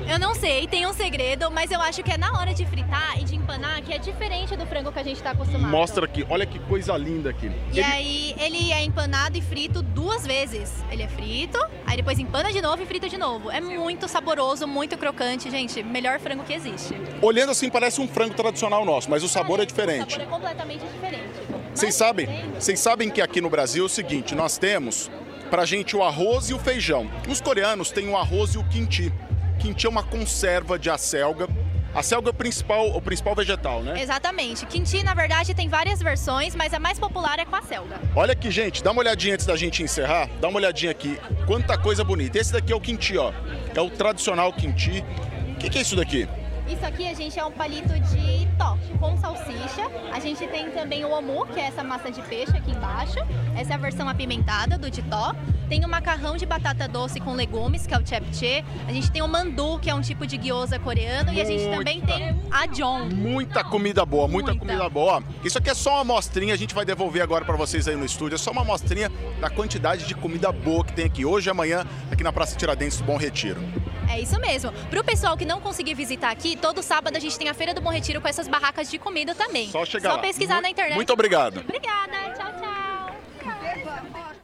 eu não sei, tem um segredo, mas eu acho que é na hora de fritar e de empanar que é diferente do frango que a gente tá acostumado. Mostra aqui. Olha que coisa linda aqui. E Ele- aí ele é empanado e frito duas vezes. Ele é frito, aí depois empana de novo e frita de novo. É muito saboroso, muito crocante, gente. Melhor frango que existe. Olhando assim parece um frango tradicional nosso, mas o sabor é diferente. O sabor é completamente diferente. Vocês sabem, vocês sabem que aqui no Brasil é o seguinte, nós temos pra gente o arroz e o feijão. Os coreanos têm o arroz e o kimchi. Kimchi é uma conserva de acelga. A selga é o principal, o principal vegetal, né? Exatamente. Kimchi, na verdade, tem várias versões, mas a mais popular é com a selga. Olha aqui, gente, dá uma olhadinha antes da gente encerrar. Dá uma olhadinha aqui. Quanta coisa bonita. Esse daqui é o kimchi, ó. É o tradicional kimchi. O que, que é isso daqui? Isso aqui a gente é um palito de tó com salsicha. A gente tem também o omu, que é essa massa de peixe aqui embaixo. Essa é a versão apimentada do titó. Tem o macarrão de batata doce com legumes, que é o japchae. A gente tem o mandu, que é um tipo de gyoza coreano. E a gente também tem a john. Muita comida boa, muita, comida boa. Isso aqui é só uma amostrinha, a gente vai devolver agora pra vocês aí no estúdio. É só uma amostrinha da quantidade de comida boa que tem aqui hoje e amanhã, aqui na Praça Tiradentes do Bom Retiro. É isso mesmo. Pro pessoal que não conseguir visitar aqui, todo sábado a gente tem a Feira do Bom Retiro com essas barracas de comida também. Só chegar Só lá. pesquisar Mu- na internet. muito obrigado. Obrigada. Tchau, tchau.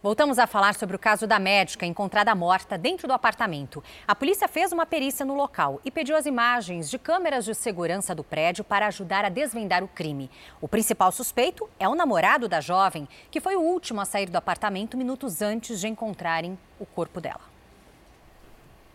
Voltamos a falar sobre o caso da médica encontrada morta dentro do apartamento. A polícia fez uma perícia no local e pediu as imagens de câmeras de segurança do prédio para ajudar a desvendar o crime. O principal suspeito é o namorado da jovem, que foi o último a sair do apartamento minutos antes de encontrarem o corpo dela.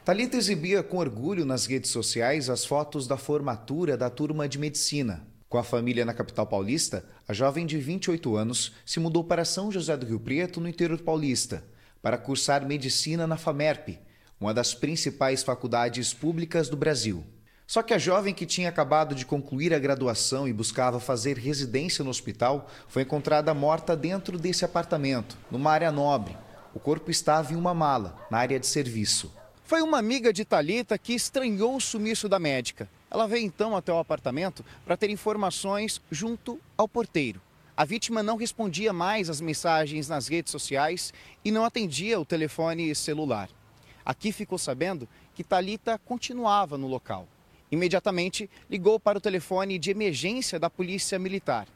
Talita exibia com orgulho nas redes sociais as fotos da formatura da turma de medicina. Com a família na capital paulista, a jovem de 28 anos se mudou para São José do Rio Preto, no interior paulista, para cursar medicina na FAMERP, uma das principais faculdades públicas do Brasil. Só que a jovem que tinha acabado de concluir a graduação e buscava fazer residência no hospital foi encontrada morta dentro desse apartamento, numa área nobre. O corpo estava em uma mala, na área de serviço. Foi uma amiga de Talita que estranhou o sumiço da médica. Ela veio então até o apartamento para ter informações junto ao porteiro. A vítima não respondia mais às mensagens nas redes sociais e não atendia o telefone celular. Aqui ficou sabendo que Talita continuava no local. Imediatamente ligou para o telefone de emergência da Polícia Militar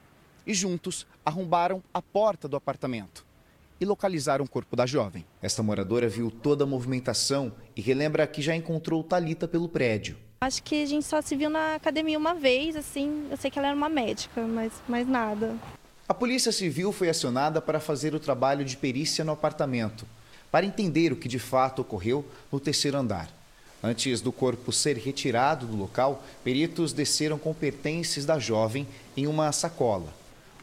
e juntos arrombaram a porta do apartamento e localizaram o corpo da jovem. Esta moradora viu toda a movimentação e relembra que já encontrou Talita pelo prédio. Acho que a gente só se viu na academia uma vez, assim, eu sei que ela era uma médica, mas mais nada. A Polícia Civil foi acionada para fazer o trabalho de perícia no apartamento, para entender o que de fato ocorreu no terceiro andar. Antes do corpo ser retirado do local, peritos desceram com pertences da jovem em uma sacola.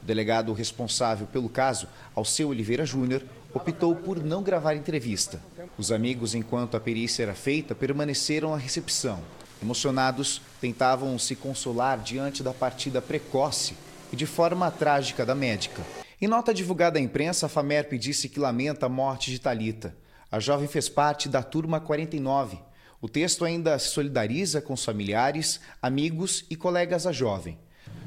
O delegado responsável pelo caso, Alceu Oliveira Júnior, optou por não gravar entrevista. Os amigos, enquanto a perícia era feita, permaneceram à recepção. Emocionados, tentavam se consolar diante da partida precoce e de forma trágica da médica. Em nota divulgada à imprensa, a FAMERP disse que lamenta a morte de Talita. A jovem fez parte da turma 49. O texto ainda se solidariza com os familiares, amigos e colegas da jovem.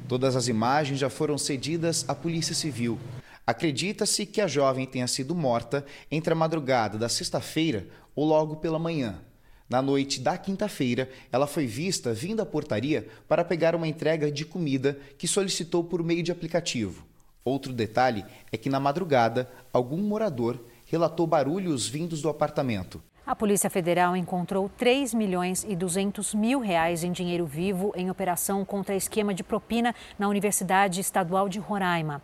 Todas as imagens já foram cedidas à Polícia Civil. Acredita-se que a jovem tenha sido morta entre a madrugada da sexta-feira ou logo pela manhã. Na noite da quinta-feira, ela foi vista vindo à portaria para pegar uma entrega de comida que solicitou por meio de aplicativo. Outro detalhe é que na madrugada, algum morador relatou barulhos vindos do apartamento. A Polícia Federal encontrou 3 milhões e 200 mil reais em dinheiro vivo em operação contra esquema de propina na Universidade Estadual de Roraima.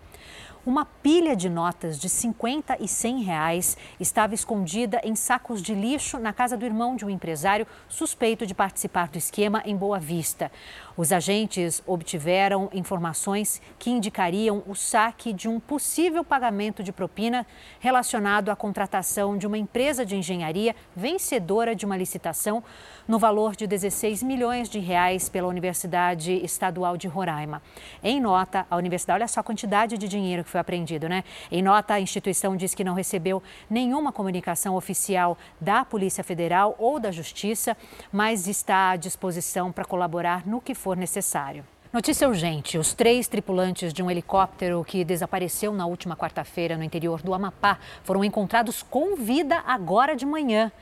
Uma pilha de notas de 50 e 100 reais estava escondida em sacos de lixo na casa do irmão de um empresário suspeito de participar do esquema em Boa Vista. Os agentes obtiveram informações que indicariam o saque de um possível pagamento de propina relacionado à contratação de uma empresa de engenharia vencedora de uma licitação no valor de 16 milhões de reais pela Universidade Estadual de Roraima. Em nota, a universidade, olha só a quantidade de dinheiro que foi apreendido, né? Em nota, a instituição diz que não recebeu nenhuma comunicação oficial da Polícia Federal ou da Justiça, mas está à disposição para colaborar no que for necessário. Notícia urgente: os três tripulantes de um helicóptero que desapareceu na última quarta-feira no interior do Amapá foram encontrados com vida agora de manhã.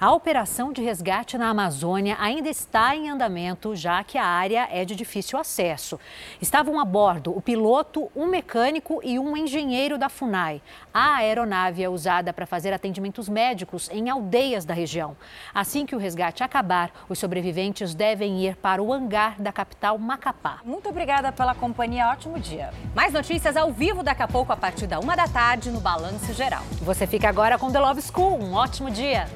A operação de resgate na Amazônia ainda está em andamento, já que a área é de difícil acesso. Estavam a bordo o piloto, um mecânico e um engenheiro da FUNAI. A aeronave é usada para fazer atendimentos médicos em aldeias da região. Assim que o resgate acabar, os sobreviventes devem ir para o hangar da capital Macapá. Muito obrigada pela companhia. Ótimo dia. Mais notícias ao vivo daqui a pouco, a partir da uma da tarde, no Balanço Geral. Você fica agora com The Love School. Um ótimo dia.